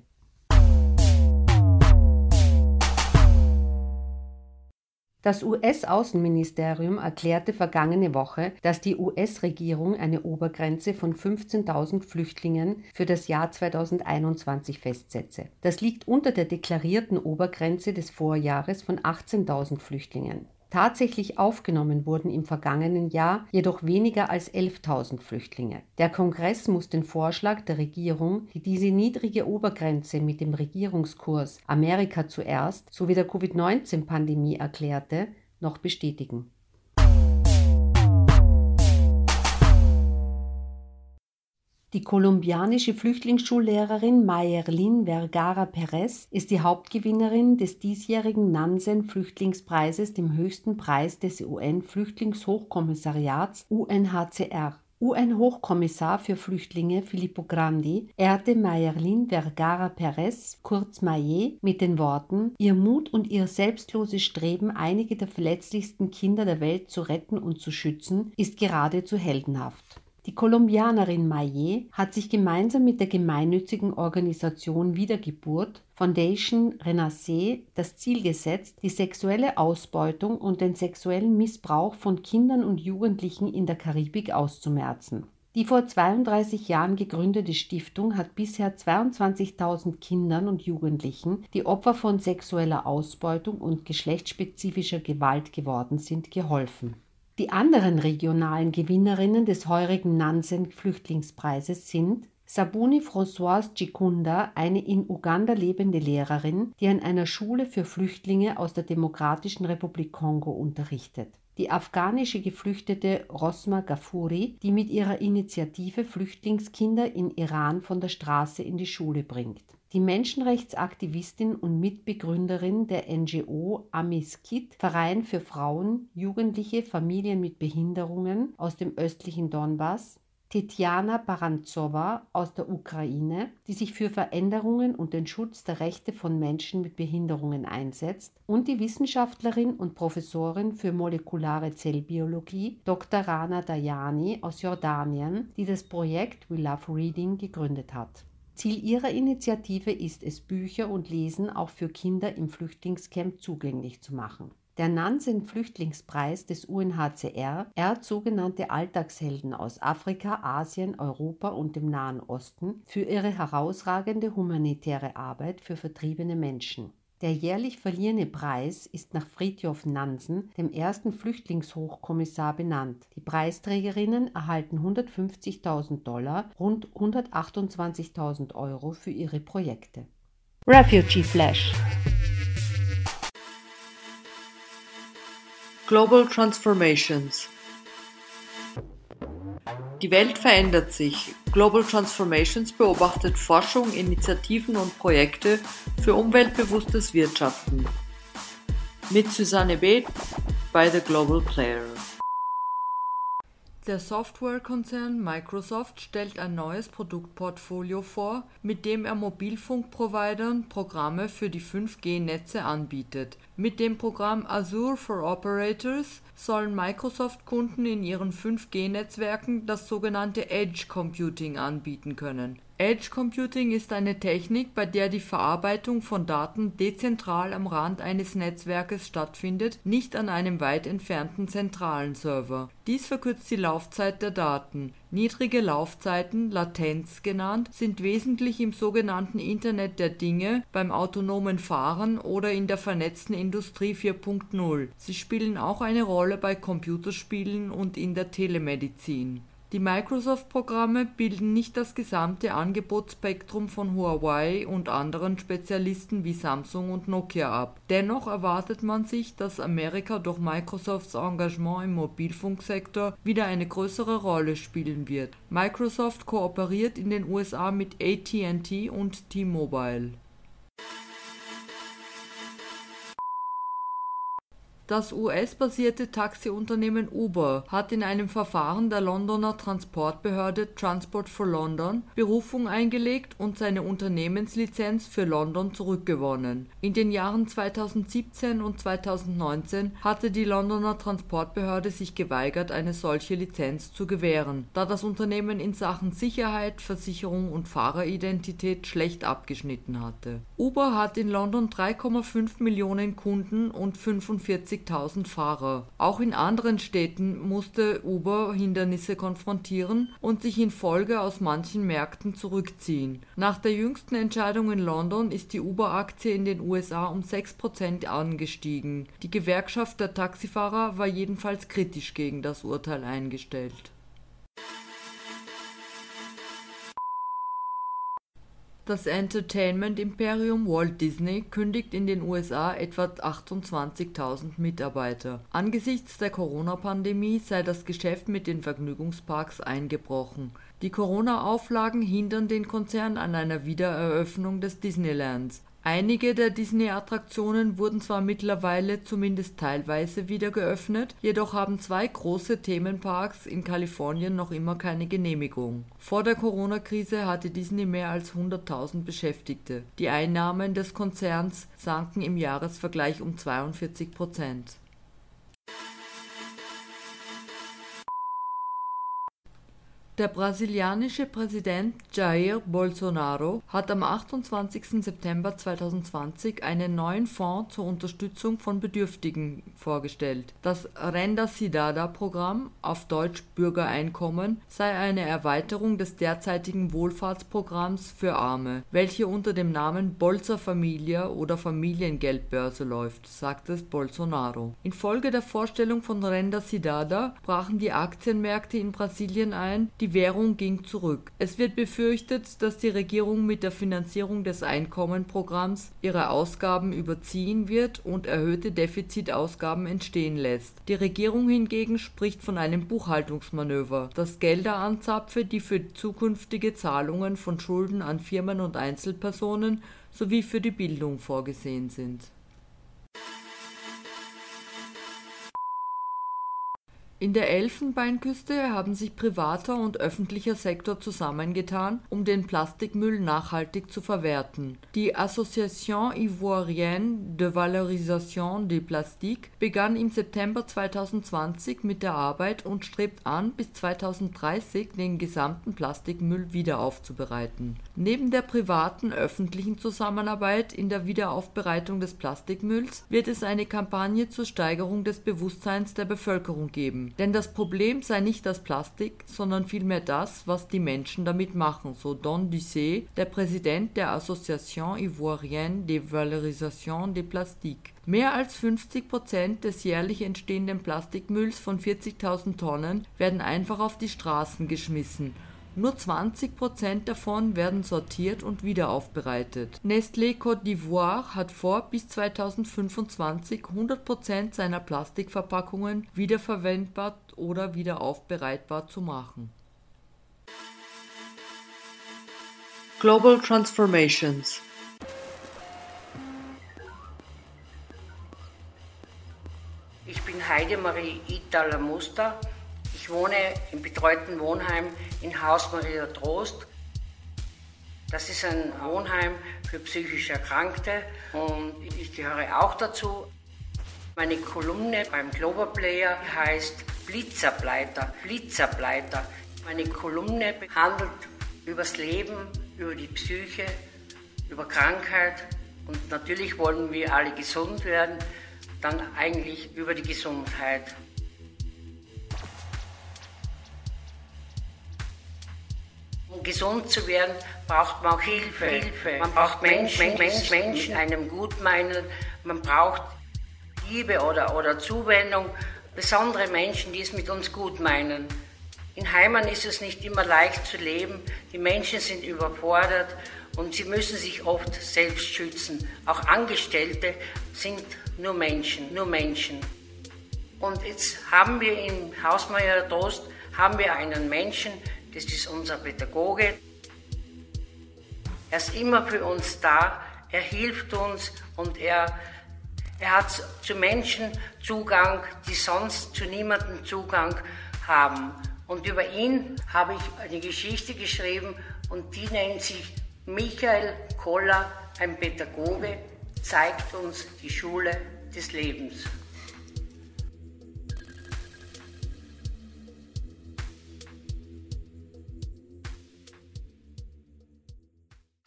Das US-Außenministerium erklärte vergangene Woche, dass die US-Regierung eine Obergrenze von 15.000 Flüchtlingen für das Jahr 2021 festsetze. Das liegt unter der deklarierten Obergrenze des Vorjahres von 18.000 Flüchtlingen. Tatsächlich aufgenommen wurden im vergangenen Jahr jedoch weniger als 11.000 Flüchtlinge. Der Kongress muss den Vorschlag der Regierung, die diese niedrige Obergrenze mit dem Regierungskurs Amerika zuerst sowie der Covid-19-Pandemie erklärte, noch bestätigen. Die kolumbianische Flüchtlingsschullehrerin Mayerlin Vergara Perez ist die Hauptgewinnerin des diesjährigen Nansen-Flüchtlingspreises, dem höchsten Preis des UN-Flüchtlingshochkommissariats UNHCR. UN-Hochkommissar für Flüchtlinge Filippo Grandi ehrte Mayerlin Vergara Perez, kurz Maye, mit den Worten: Ihr Mut und ihr selbstloses Streben, einige der verletzlichsten Kinder der Welt zu retten und zu schützen, ist geradezu heldenhaft. Die Kolumbianerin Maye hat sich gemeinsam mit der gemeinnützigen Organisation Wiedergeburt Foundation Renaissance das Ziel gesetzt, die sexuelle Ausbeutung und den sexuellen Missbrauch von Kindern und Jugendlichen in der Karibik auszumerzen. Die vor 32 Jahren gegründete Stiftung hat bisher 22.000 Kindern und Jugendlichen, die Opfer von sexueller Ausbeutung und geschlechtsspezifischer Gewalt geworden sind, geholfen. Die anderen regionalen Gewinnerinnen des heurigen Nansen-Flüchtlingspreises sind Sabuni Françoise Chikunda, eine in Uganda lebende Lehrerin, die an einer Schule für Flüchtlinge aus der Demokratischen Republik Kongo unterrichtet. Die afghanische Geflüchtete Rosma Gafuri, die mit ihrer Initiative Flüchtlingskinder in Iran von der Straße in die Schule bringt die Menschenrechtsaktivistin und Mitbegründerin der NGO Amiskit, Verein für Frauen, Jugendliche, Familien mit Behinderungen aus dem östlichen Donbass, Tetjana Baranzowa aus der Ukraine, die sich für Veränderungen und den Schutz der Rechte von Menschen mit Behinderungen einsetzt, und die Wissenschaftlerin und Professorin für molekulare Zellbiologie Dr. Rana Dayani aus Jordanien, die das Projekt We Love Reading gegründet hat. Ziel ihrer Initiative ist es, Bücher und Lesen auch für Kinder im Flüchtlingscamp zugänglich zu machen. Der Nansen-Flüchtlingspreis des UNHCR ehrt sogenannte Alltagshelden aus Afrika, Asien, Europa und dem Nahen Osten für ihre herausragende humanitäre Arbeit für vertriebene Menschen. Der jährlich verliehene Preis ist nach Fridtjof Nansen, dem ersten Flüchtlingshochkommissar, benannt. Die Preisträgerinnen erhalten 150.000 Dollar, rund 128.000 Euro für ihre Projekte. Refugee Flash Global Transformations Die Welt verändert sich. Global Transformations beobachtet Forschung, Initiativen und Projekte für umweltbewusstes Wirtschaften. Mit Susanne Beth bei The Global Player. Der Softwarekonzern Microsoft stellt ein neues Produktportfolio vor, mit dem er Mobilfunkprovidern Programme für die 5G-Netze anbietet. Mit dem Programm Azure for Operators sollen Microsoft-Kunden in ihren 5G-Netzwerken das sogenannte Edge Computing anbieten können Edge Computing ist eine Technik, bei der die Verarbeitung von Daten dezentral am Rand eines Netzwerkes stattfindet, nicht an einem weit entfernten zentralen Server. Dies verkürzt die Laufzeit der Daten. Niedrige Laufzeiten, Latenz genannt, sind wesentlich im sogenannten Internet der Dinge, beim autonomen Fahren oder in der vernetzten Industrie 4.0. Sie spielen auch eine Rolle bei Computerspielen und in der Telemedizin die Microsoft-Programme bilden nicht das gesamte Angebotsspektrum von Huawei und anderen Spezialisten wie Samsung und Nokia ab. Dennoch erwartet man sich, dass Amerika durch Microsofts Engagement im Mobilfunksektor wieder eine größere Rolle spielen wird. Microsoft kooperiert in den USA mit AT&T und T-Mobile Das US-basierte Taxiunternehmen Uber hat in einem Verfahren der Londoner Transportbehörde Transport for London Berufung eingelegt und seine Unternehmenslizenz für London zurückgewonnen. In den Jahren 2017 und 2019 hatte die Londoner Transportbehörde sich geweigert, eine solche Lizenz zu gewähren, da das Unternehmen in Sachen Sicherheit, Versicherung und Fahreridentität schlecht abgeschnitten hatte. Uber hat in London 3,5 Millionen Kunden und 45 50.000 Fahrer. Auch in anderen Städten musste Uber Hindernisse konfrontieren und sich in Folge aus manchen Märkten zurückziehen. Nach der jüngsten Entscheidung in London ist die Uber-Aktie in den USA um 6% angestiegen. Die Gewerkschaft der Taxifahrer war jedenfalls kritisch gegen das Urteil eingestellt. Das Entertainment-Imperium Walt Disney kündigt in den USA etwa 28.000 Mitarbeiter. Angesichts der Corona-Pandemie sei das Geschäft mit den Vergnügungsparks eingebrochen. Die Corona-Auflagen hindern den Konzern an einer Wiedereröffnung des Disneylands Einige der Disney-Attraktionen wurden zwar mittlerweile zumindest teilweise wieder geöffnet, jedoch haben zwei große Themenparks in Kalifornien noch immer keine Genehmigung. Vor der Corona-Krise hatte Disney mehr als 100.000 Beschäftigte. Die Einnahmen des Konzerns sanken im Jahresvergleich um 42 Prozent Der brasilianische Präsident Jair Bolsonaro hat am 28. September 2020 einen neuen Fonds zur Unterstützung von Bedürftigen vorgestellt. Das Renda Cidadá-Programm, auf Deutsch Bürgereinkommen, sei eine Erweiterung des derzeitigen Wohlfahrtsprogramms für Arme, welche unter dem Namen Bolsa Familia oder Familiengeldbörse läuft, sagte Bolsonaro. Infolge der Vorstellung von Renda Cidadá brachen die Aktienmärkte in Brasilien ein, die Währung ging zurück. Es wird befürchtet, dass die Regierung mit der Finanzierung des Einkommenprogramms ihre Ausgaben überziehen wird und erhöhte Defizitausgaben entstehen lässt. Die Regierung hingegen spricht von einem Buchhaltungsmanöver, das Gelder anzapfe, die für zukünftige Zahlungen von Schulden an Firmen und Einzelpersonen sowie für die Bildung vorgesehen sind In der Elfenbeinküste haben sich privater und öffentlicher Sektor zusammengetan, um den Plastikmüll nachhaltig zu verwerten. Die Association Ivoirienne de Valorisation des Plastiques begann im September 2020 mit der Arbeit und strebt an, bis 2030 den gesamten Plastikmüll wiederaufzubereiten. Neben der privaten öffentlichen Zusammenarbeit in der Wiederaufbereitung des Plastikmülls wird es eine Kampagne zur Steigerung des Bewusstseins der Bevölkerung geben denn das Problem sei nicht das Plastik, sondern vielmehr das, was die Menschen damit machen, so Don Ducé, der Präsident der Association Ivoirienne de Valorisation des Plastiques. Mehr als 50 Prozent des jährlich entstehenden Plastikmülls von 40.000 Tonnen werden einfach auf die Straßen geschmissen nur 20 Prozent davon werden sortiert und wiederaufbereitet. Nestlé Côte d'Ivoire hat vor, bis 2025 100 Prozent seiner Plastikverpackungen wiederverwendbar oder wiederaufbereitbar zu machen. Global Transformations Ich bin Heidemarie Itala Muster ich wohne im betreuten Wohnheim in Haus Maria Trost. Das ist ein Wohnheim für psychisch Erkrankte und ich gehöre auch dazu. Meine Kolumne beim Global Player heißt Blitzableiter, Blitzableiter. Meine Kolumne handelt über das Leben, über die Psyche, über Krankheit und natürlich wollen wir alle gesund werden, dann eigentlich über die Gesundheit. Um gesund zu werden, braucht man auch Hilfe. Hilfe. Man braucht Menschen, Menschen, Menschen, die einem gut meinen. Man braucht Liebe oder, oder Zuwendung. Besondere Menschen, die es mit uns gut meinen. In Heimen ist es nicht immer leicht zu leben. Die Menschen sind überfordert und sie müssen sich oft selbst schützen. Auch Angestellte sind nur Menschen, nur Menschen. Und jetzt haben wir im Hausmeier Trost haben wir einen Menschen, das ist unser Pädagoge. Er ist immer für uns da, er hilft uns und er, er hat zu Menschen Zugang, die sonst zu niemandem Zugang haben. Und über ihn habe ich eine Geschichte geschrieben und die nennt sich Michael Koller, ein Pädagoge, zeigt uns die Schule des Lebens.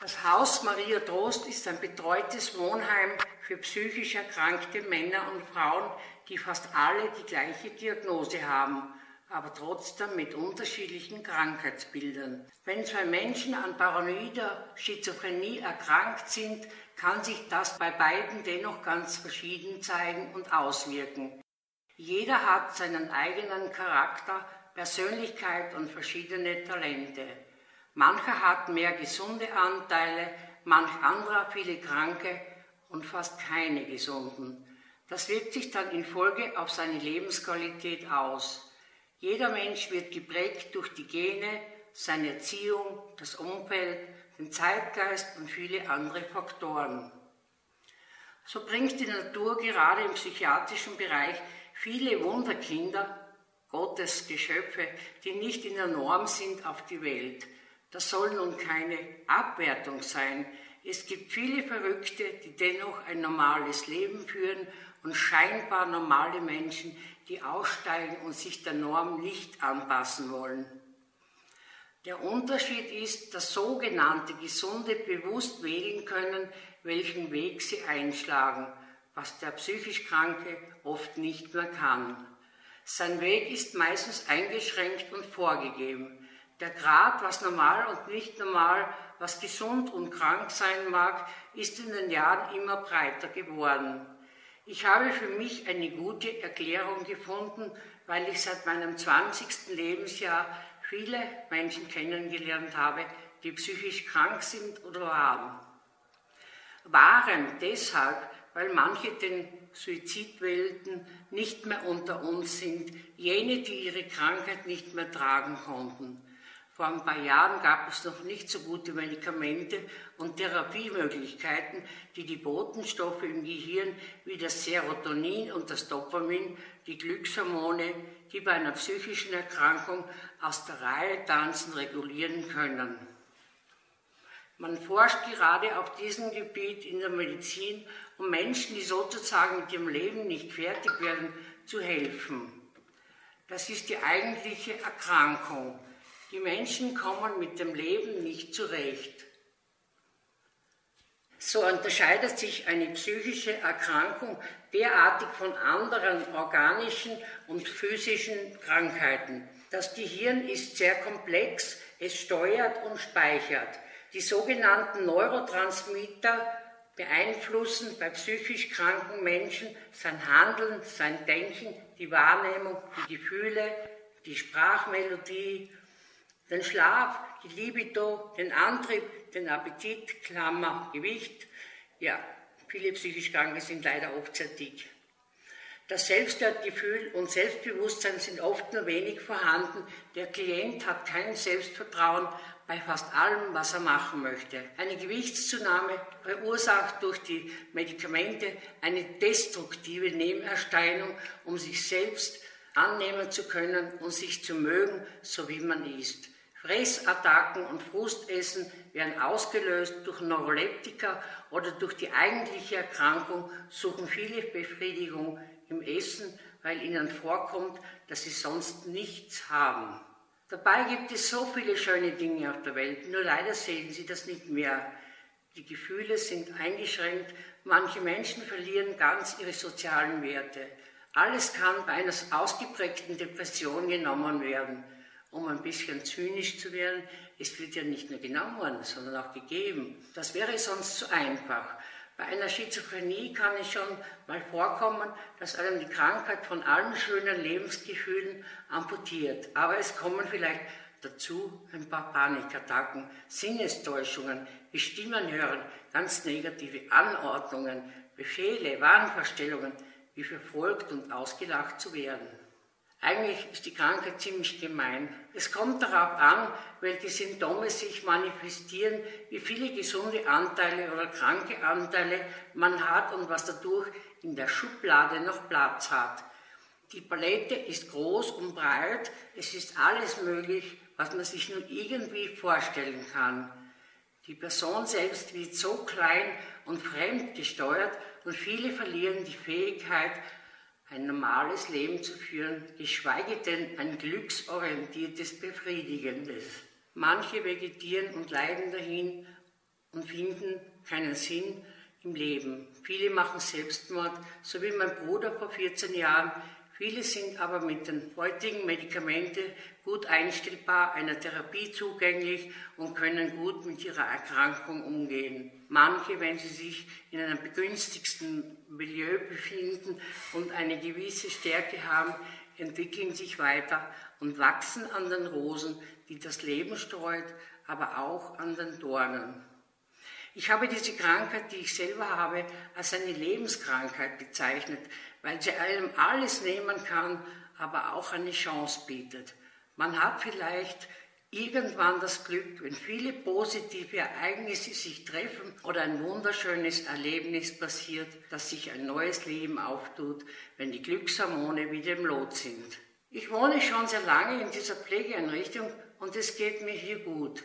Das Haus Maria Trost ist ein betreutes Wohnheim für psychisch erkrankte Männer und Frauen, die fast alle die gleiche Diagnose haben, aber trotzdem mit unterschiedlichen Krankheitsbildern. Wenn zwei Menschen an paranoider Schizophrenie erkrankt sind, kann sich das bei beiden dennoch ganz verschieden zeigen und auswirken. Jeder hat seinen eigenen Charakter, Persönlichkeit und verschiedene Talente. Mancher hat mehr gesunde Anteile, manch anderer viele kranke und fast keine gesunden. Das wirkt sich dann in Folge auf seine Lebensqualität aus. Jeder Mensch wird geprägt durch die Gene, seine Erziehung, das Umfeld, den Zeitgeist und viele andere Faktoren. So bringt die Natur gerade im psychiatrischen Bereich viele Wunderkinder, Gottes Geschöpfe, die nicht in der Norm sind, auf die Welt. Das soll nun keine Abwertung sein. Es gibt viele Verrückte, die dennoch ein normales Leben führen und scheinbar normale Menschen, die aussteigen und sich der Norm nicht anpassen wollen. Der Unterschied ist, dass sogenannte Gesunde bewusst wählen können, welchen Weg sie einschlagen, was der psychisch Kranke oft nicht mehr kann. Sein Weg ist meistens eingeschränkt und vorgegeben. Der Grad, was normal und nicht normal, was gesund und krank sein mag, ist in den Jahren immer breiter geworden. Ich habe für mich eine gute Erklärung gefunden, weil ich seit meinem 20. Lebensjahr viele Menschen kennengelernt habe, die psychisch krank sind oder waren. Waren deshalb, weil manche den Suizid wählten, nicht mehr unter uns sind, jene, die ihre Krankheit nicht mehr tragen konnten. Vor ein paar Jahren gab es noch nicht so gute Medikamente und Therapiemöglichkeiten, die die Botenstoffe im Gehirn wie das Serotonin und das Dopamin, die Glückshormone, die bei einer psychischen Erkrankung aus der Reihe tanzen, regulieren können. Man forscht gerade auf diesem Gebiet in der Medizin, um Menschen, die sozusagen mit ihrem Leben nicht fertig werden, zu helfen. Das ist die eigentliche Erkrankung. Die Menschen kommen mit dem Leben nicht zurecht. So unterscheidet sich eine psychische Erkrankung derartig von anderen organischen und physischen Krankheiten. Das Gehirn ist sehr komplex, es steuert und speichert. Die sogenannten Neurotransmitter beeinflussen bei psychisch kranken Menschen sein Handeln, sein Denken, die Wahrnehmung, die Gefühle, die Sprachmelodie den Schlaf, die Libido, den Antrieb, den Appetit, Klammer, Gewicht. Ja, viele psychisch Kranke sind leider oft sehr dick. Das Selbstwertgefühl und Selbstbewusstsein sind oft nur wenig vorhanden. Der Klient hat kein Selbstvertrauen bei fast allem, was er machen möchte. Eine Gewichtszunahme verursacht durch die Medikamente eine destruktive Nebenerscheinung, um sich selbst annehmen zu können und sich zu mögen, so wie man ist. Fressattacken und Frustessen werden ausgelöst durch Neuroleptika oder durch die eigentliche Erkrankung, suchen viele Befriedigung im Essen, weil ihnen vorkommt, dass sie sonst nichts haben. Dabei gibt es so viele schöne Dinge auf der Welt, nur leider sehen sie das nicht mehr. Die Gefühle sind eingeschränkt, manche Menschen verlieren ganz ihre sozialen Werte. Alles kann bei einer ausgeprägten Depression genommen werden um ein bisschen zynisch zu werden, es wird ja nicht nur genommen, sondern auch gegeben. Das wäre sonst zu einfach. Bei einer Schizophrenie kann es schon mal vorkommen, dass einem die Krankheit von allen schönen Lebensgefühlen amputiert. Aber es kommen vielleicht dazu ein paar Panikattacken, Sinnestäuschungen, wie Stimmen hören, ganz negative Anordnungen, Befehle, Wahnvorstellungen, wie verfolgt und ausgelacht zu werden. Eigentlich ist die Krankheit ziemlich gemein. Es kommt darauf an, welche Symptome sich manifestieren, wie viele gesunde Anteile oder kranke Anteile man hat und was dadurch in der Schublade noch Platz hat. Die Palette ist groß und breit, es ist alles möglich, was man sich nur irgendwie vorstellen kann. Die Person selbst wird so klein und fremd gesteuert und viele verlieren die Fähigkeit, ein normales Leben zu führen, geschweige denn ein glücksorientiertes, befriedigendes. Manche vegetieren und leiden dahin und finden keinen Sinn im Leben. Viele machen Selbstmord, so wie mein Bruder vor 14 Jahren. Viele sind aber mit den heutigen Medikamenten gut einstellbar, einer Therapie zugänglich und können gut mit ihrer Erkrankung umgehen. Manche, wenn sie sich in einem begünstigsten Milieu befinden und eine gewisse Stärke haben, entwickeln sich weiter und wachsen an den Rosen, die das Leben streut, aber auch an den Dornen. Ich habe diese Krankheit, die ich selber habe, als eine Lebenskrankheit bezeichnet, weil sie einem alles nehmen kann, aber auch eine Chance bietet. Man hat vielleicht irgendwann das Glück, wenn viele positive Ereignisse sich treffen oder ein wunderschönes Erlebnis passiert, dass sich ein neues Leben auftut, wenn die Glückshormone wieder im Lot sind. Ich wohne schon sehr lange in dieser Pflegeeinrichtung und es geht mir hier gut.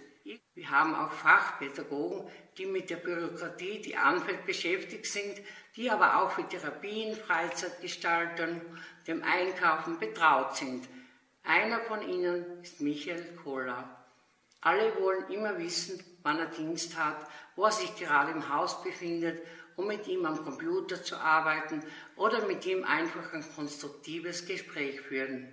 Wir haben auch Fachpädagogen, die mit der Bürokratie, die anfällt, beschäftigt sind, die aber auch für Therapien, Freizeitgestaltung, dem Einkaufen betraut sind. Einer von ihnen ist Michael Kohler. Alle wollen immer wissen, wann er Dienst hat, wo er sich gerade im Haus befindet, um mit ihm am Computer zu arbeiten oder mit ihm einfach ein konstruktives Gespräch führen.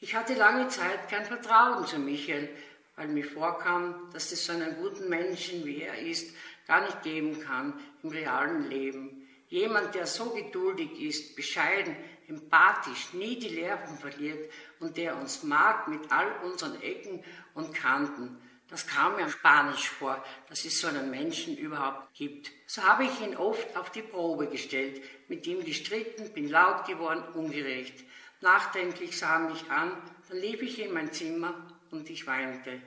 Ich hatte lange Zeit kein Vertrauen zu Michael, weil mir vorkam, dass es so einen guten Menschen, wie er ist, gar nicht geben kann im realen Leben. Jemand, der so geduldig ist, bescheiden, empathisch, nie die Nerven verliert und der uns mag mit all unseren Ecken und Kanten. Das kam mir spanisch vor, dass es so einen Menschen überhaupt gibt. So habe ich ihn oft auf die Probe gestellt, mit ihm gestritten, bin laut geworden, ungerecht. Nachdenklich sah er mich an, dann lief ich in mein Zimmer und ich weinte.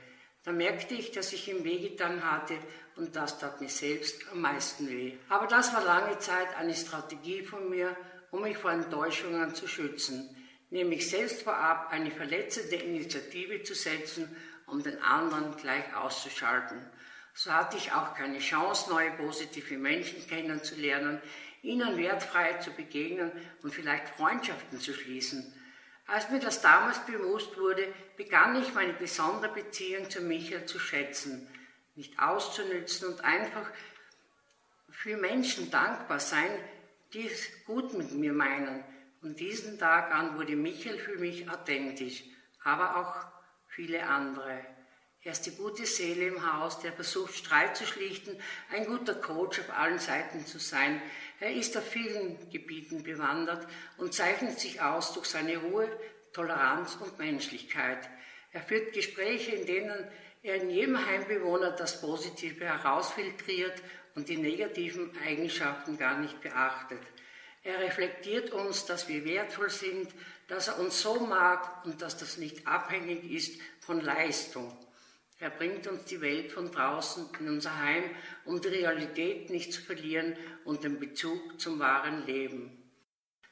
Da merkte ich, dass ich ihm wehgetan hatte und das tat mir selbst am meisten weh. Aber das war lange Zeit eine Strategie von mir, um mich vor Enttäuschungen zu schützen, nämlich selbst vorab eine verletzende Initiative zu setzen, um den anderen gleich auszuschalten. So hatte ich auch keine Chance, neue positive Menschen kennenzulernen, ihnen wertfrei zu begegnen und vielleicht Freundschaften zu schließen. Als mir das damals bewusst wurde, begann ich meine besondere Beziehung zu Michael zu schätzen, nicht auszunützen und einfach für Menschen dankbar sein, die es gut mit mir meinen. Und diesen Tag an wurde Michael für mich authentisch, aber auch viele andere. Er ist die gute Seele im Haus, der versucht, Streit zu schlichten, ein guter Coach auf allen Seiten zu sein. Er ist auf vielen Gebieten bewandert und zeichnet sich aus durch seine Ruhe, Toleranz und Menschlichkeit. Er führt Gespräche, in denen er in jedem Heimbewohner das Positive herausfiltriert und die negativen Eigenschaften gar nicht beachtet. Er reflektiert uns, dass wir wertvoll sind, dass er uns so mag und dass das nicht abhängig ist von Leistung. Er bringt uns die Welt von draußen in unser Heim, um die Realität nicht zu verlieren und den Bezug zum wahren Leben.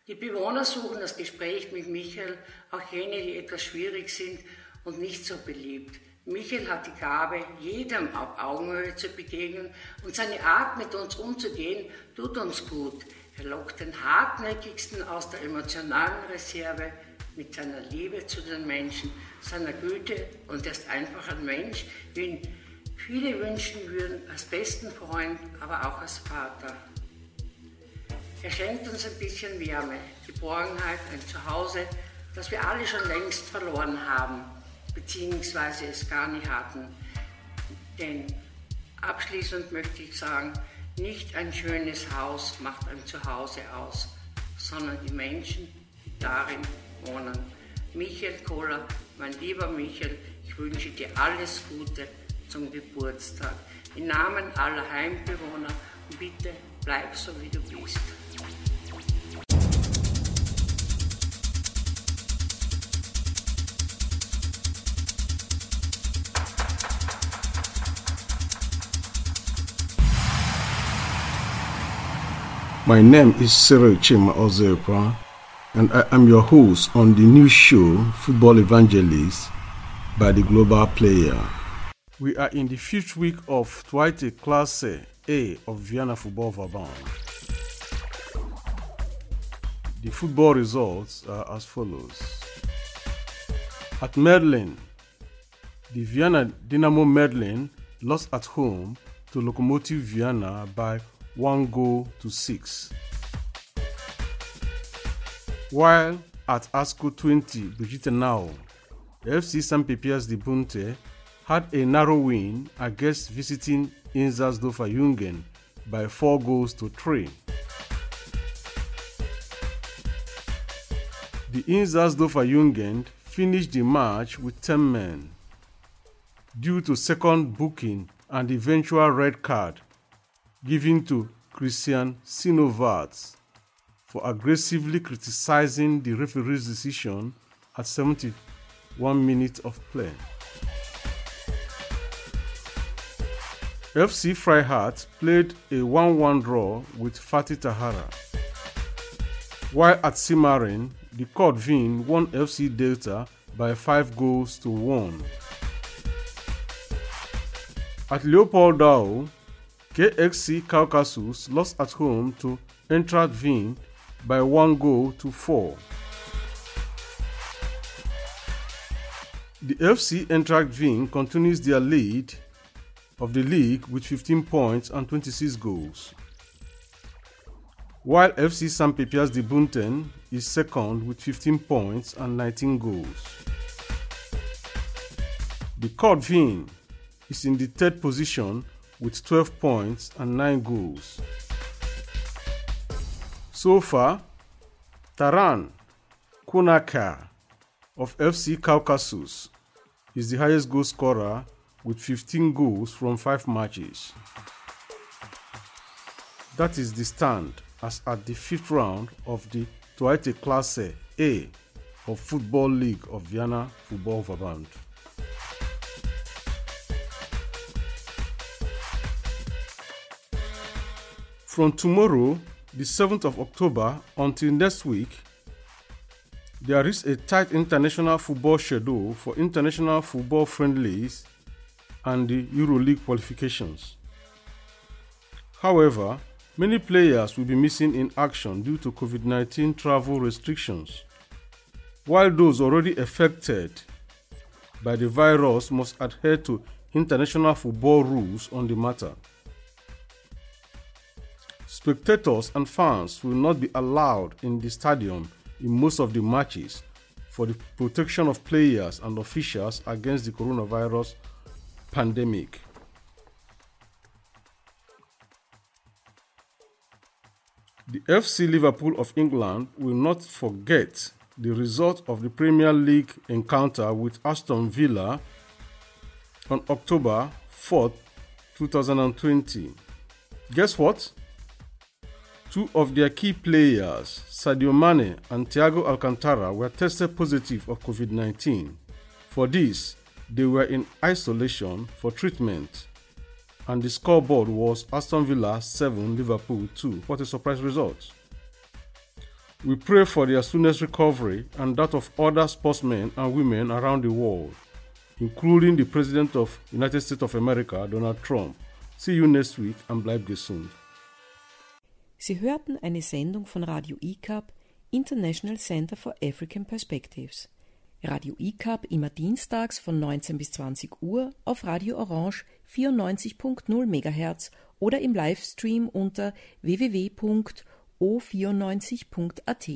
Die Bewohner suchen das Gespräch mit Michael, auch jene, die etwas schwierig sind und nicht so beliebt. Michael hat die Gabe, jedem auf Augenhöhe zu begegnen und seine Art, mit uns umzugehen, tut uns gut. Er lockt den Hartnäckigsten aus der emotionalen Reserve mit seiner Liebe zu den Menschen, seiner Güte und er ist einfach ein Mensch, wie ihn viele wünschen würden, als besten Freund, aber auch als Vater. Er schenkt uns ein bisschen Wärme, Geborgenheit, ein Zuhause, das wir alle schon längst verloren haben, beziehungsweise es gar nicht hatten. Denn abschließend möchte ich sagen, nicht ein schönes Haus macht ein Zuhause aus, sondern die Menschen, die darin wohnen. Michael Kohler, mein lieber Michael, ich wünsche dir alles Gute zum Geburtstag. Im Namen aller Heimbewohner bitte bleib so wie du bist. My name is Cyril Chima Ozekwa and I am your host on the new show Football Evangelist by the Global Player. We are in the fifth week of Twaite Classe A of Vienna Football Verband. The football results are as follows. At Merlin, the Vienna Dynamo Merlin lost at home to Lokomotiv Vienna by one goal to six. While at ASCO 20, Brigitte Now, FC St. Pepias de Bunte had a narrow win against visiting Inzersdorfer Jungen by 4 goals to 3. The Inzersdorfer Jungen finished the match with 10 men due to second booking and eventual red card given to Christian Sinovarts for aggressively criticizing the referee's decision at 71 minutes of play. FC Freiheit played a 1-1 draw with Fatih Tahara. While at Simarin, the Court Vin won FC Delta by 5 goals to 1. At Leopoldau, KXC Caucasus lost at home to Eintracht Wien by one goal to four. The FC Eintracht Wien continues their lead of the league with 15 points and 26 goals. While FC St. Pepias de Bunten is second with 15 points and 19 goals. The Court Vin is in the third position with 12 points and 9 goals. Sofa, Taran Konakar of FC Caucasus is the highest goal scorer with 15 goals from 5 matches. That is the stand as at the fifth round of the Toite Klasse A of Football League of Vienna Football Verband. From tomorrow, the 7th of October, until next week, there is a tight international football schedule for international football friendlies and the EuroLeague qualifications. However, many players will be missing in action due to COVID 19 travel restrictions, while those already affected by the virus must adhere to international football rules on the matter. Spectators and fans will not be allowed in the stadium in most of the matches for the protection of players and officials against the coronavirus pandemic. The FC Liverpool of England will not forget the result of the Premier League encounter with Aston Villa on October 4, 2020. Guess what? Two of their key players, Sadio Mane and Thiago Alcantara, were tested positive of COVID 19. For this, they were in isolation for treatment, and the scoreboard was Aston Villa 7, Liverpool 2. What a surprise result! We pray for their soonest recovery and that of other sportsmen and women around the world, including the President of United States of America, Donald Trump. See you next week and bleib gesund. Sie hörten eine Sendung von Radio ICAP, International Center for African Perspectives. Radio ICAP immer dienstags von 19 bis 20 Uhr auf Radio Orange 94.0 MHz oder im Livestream unter www.o94.at.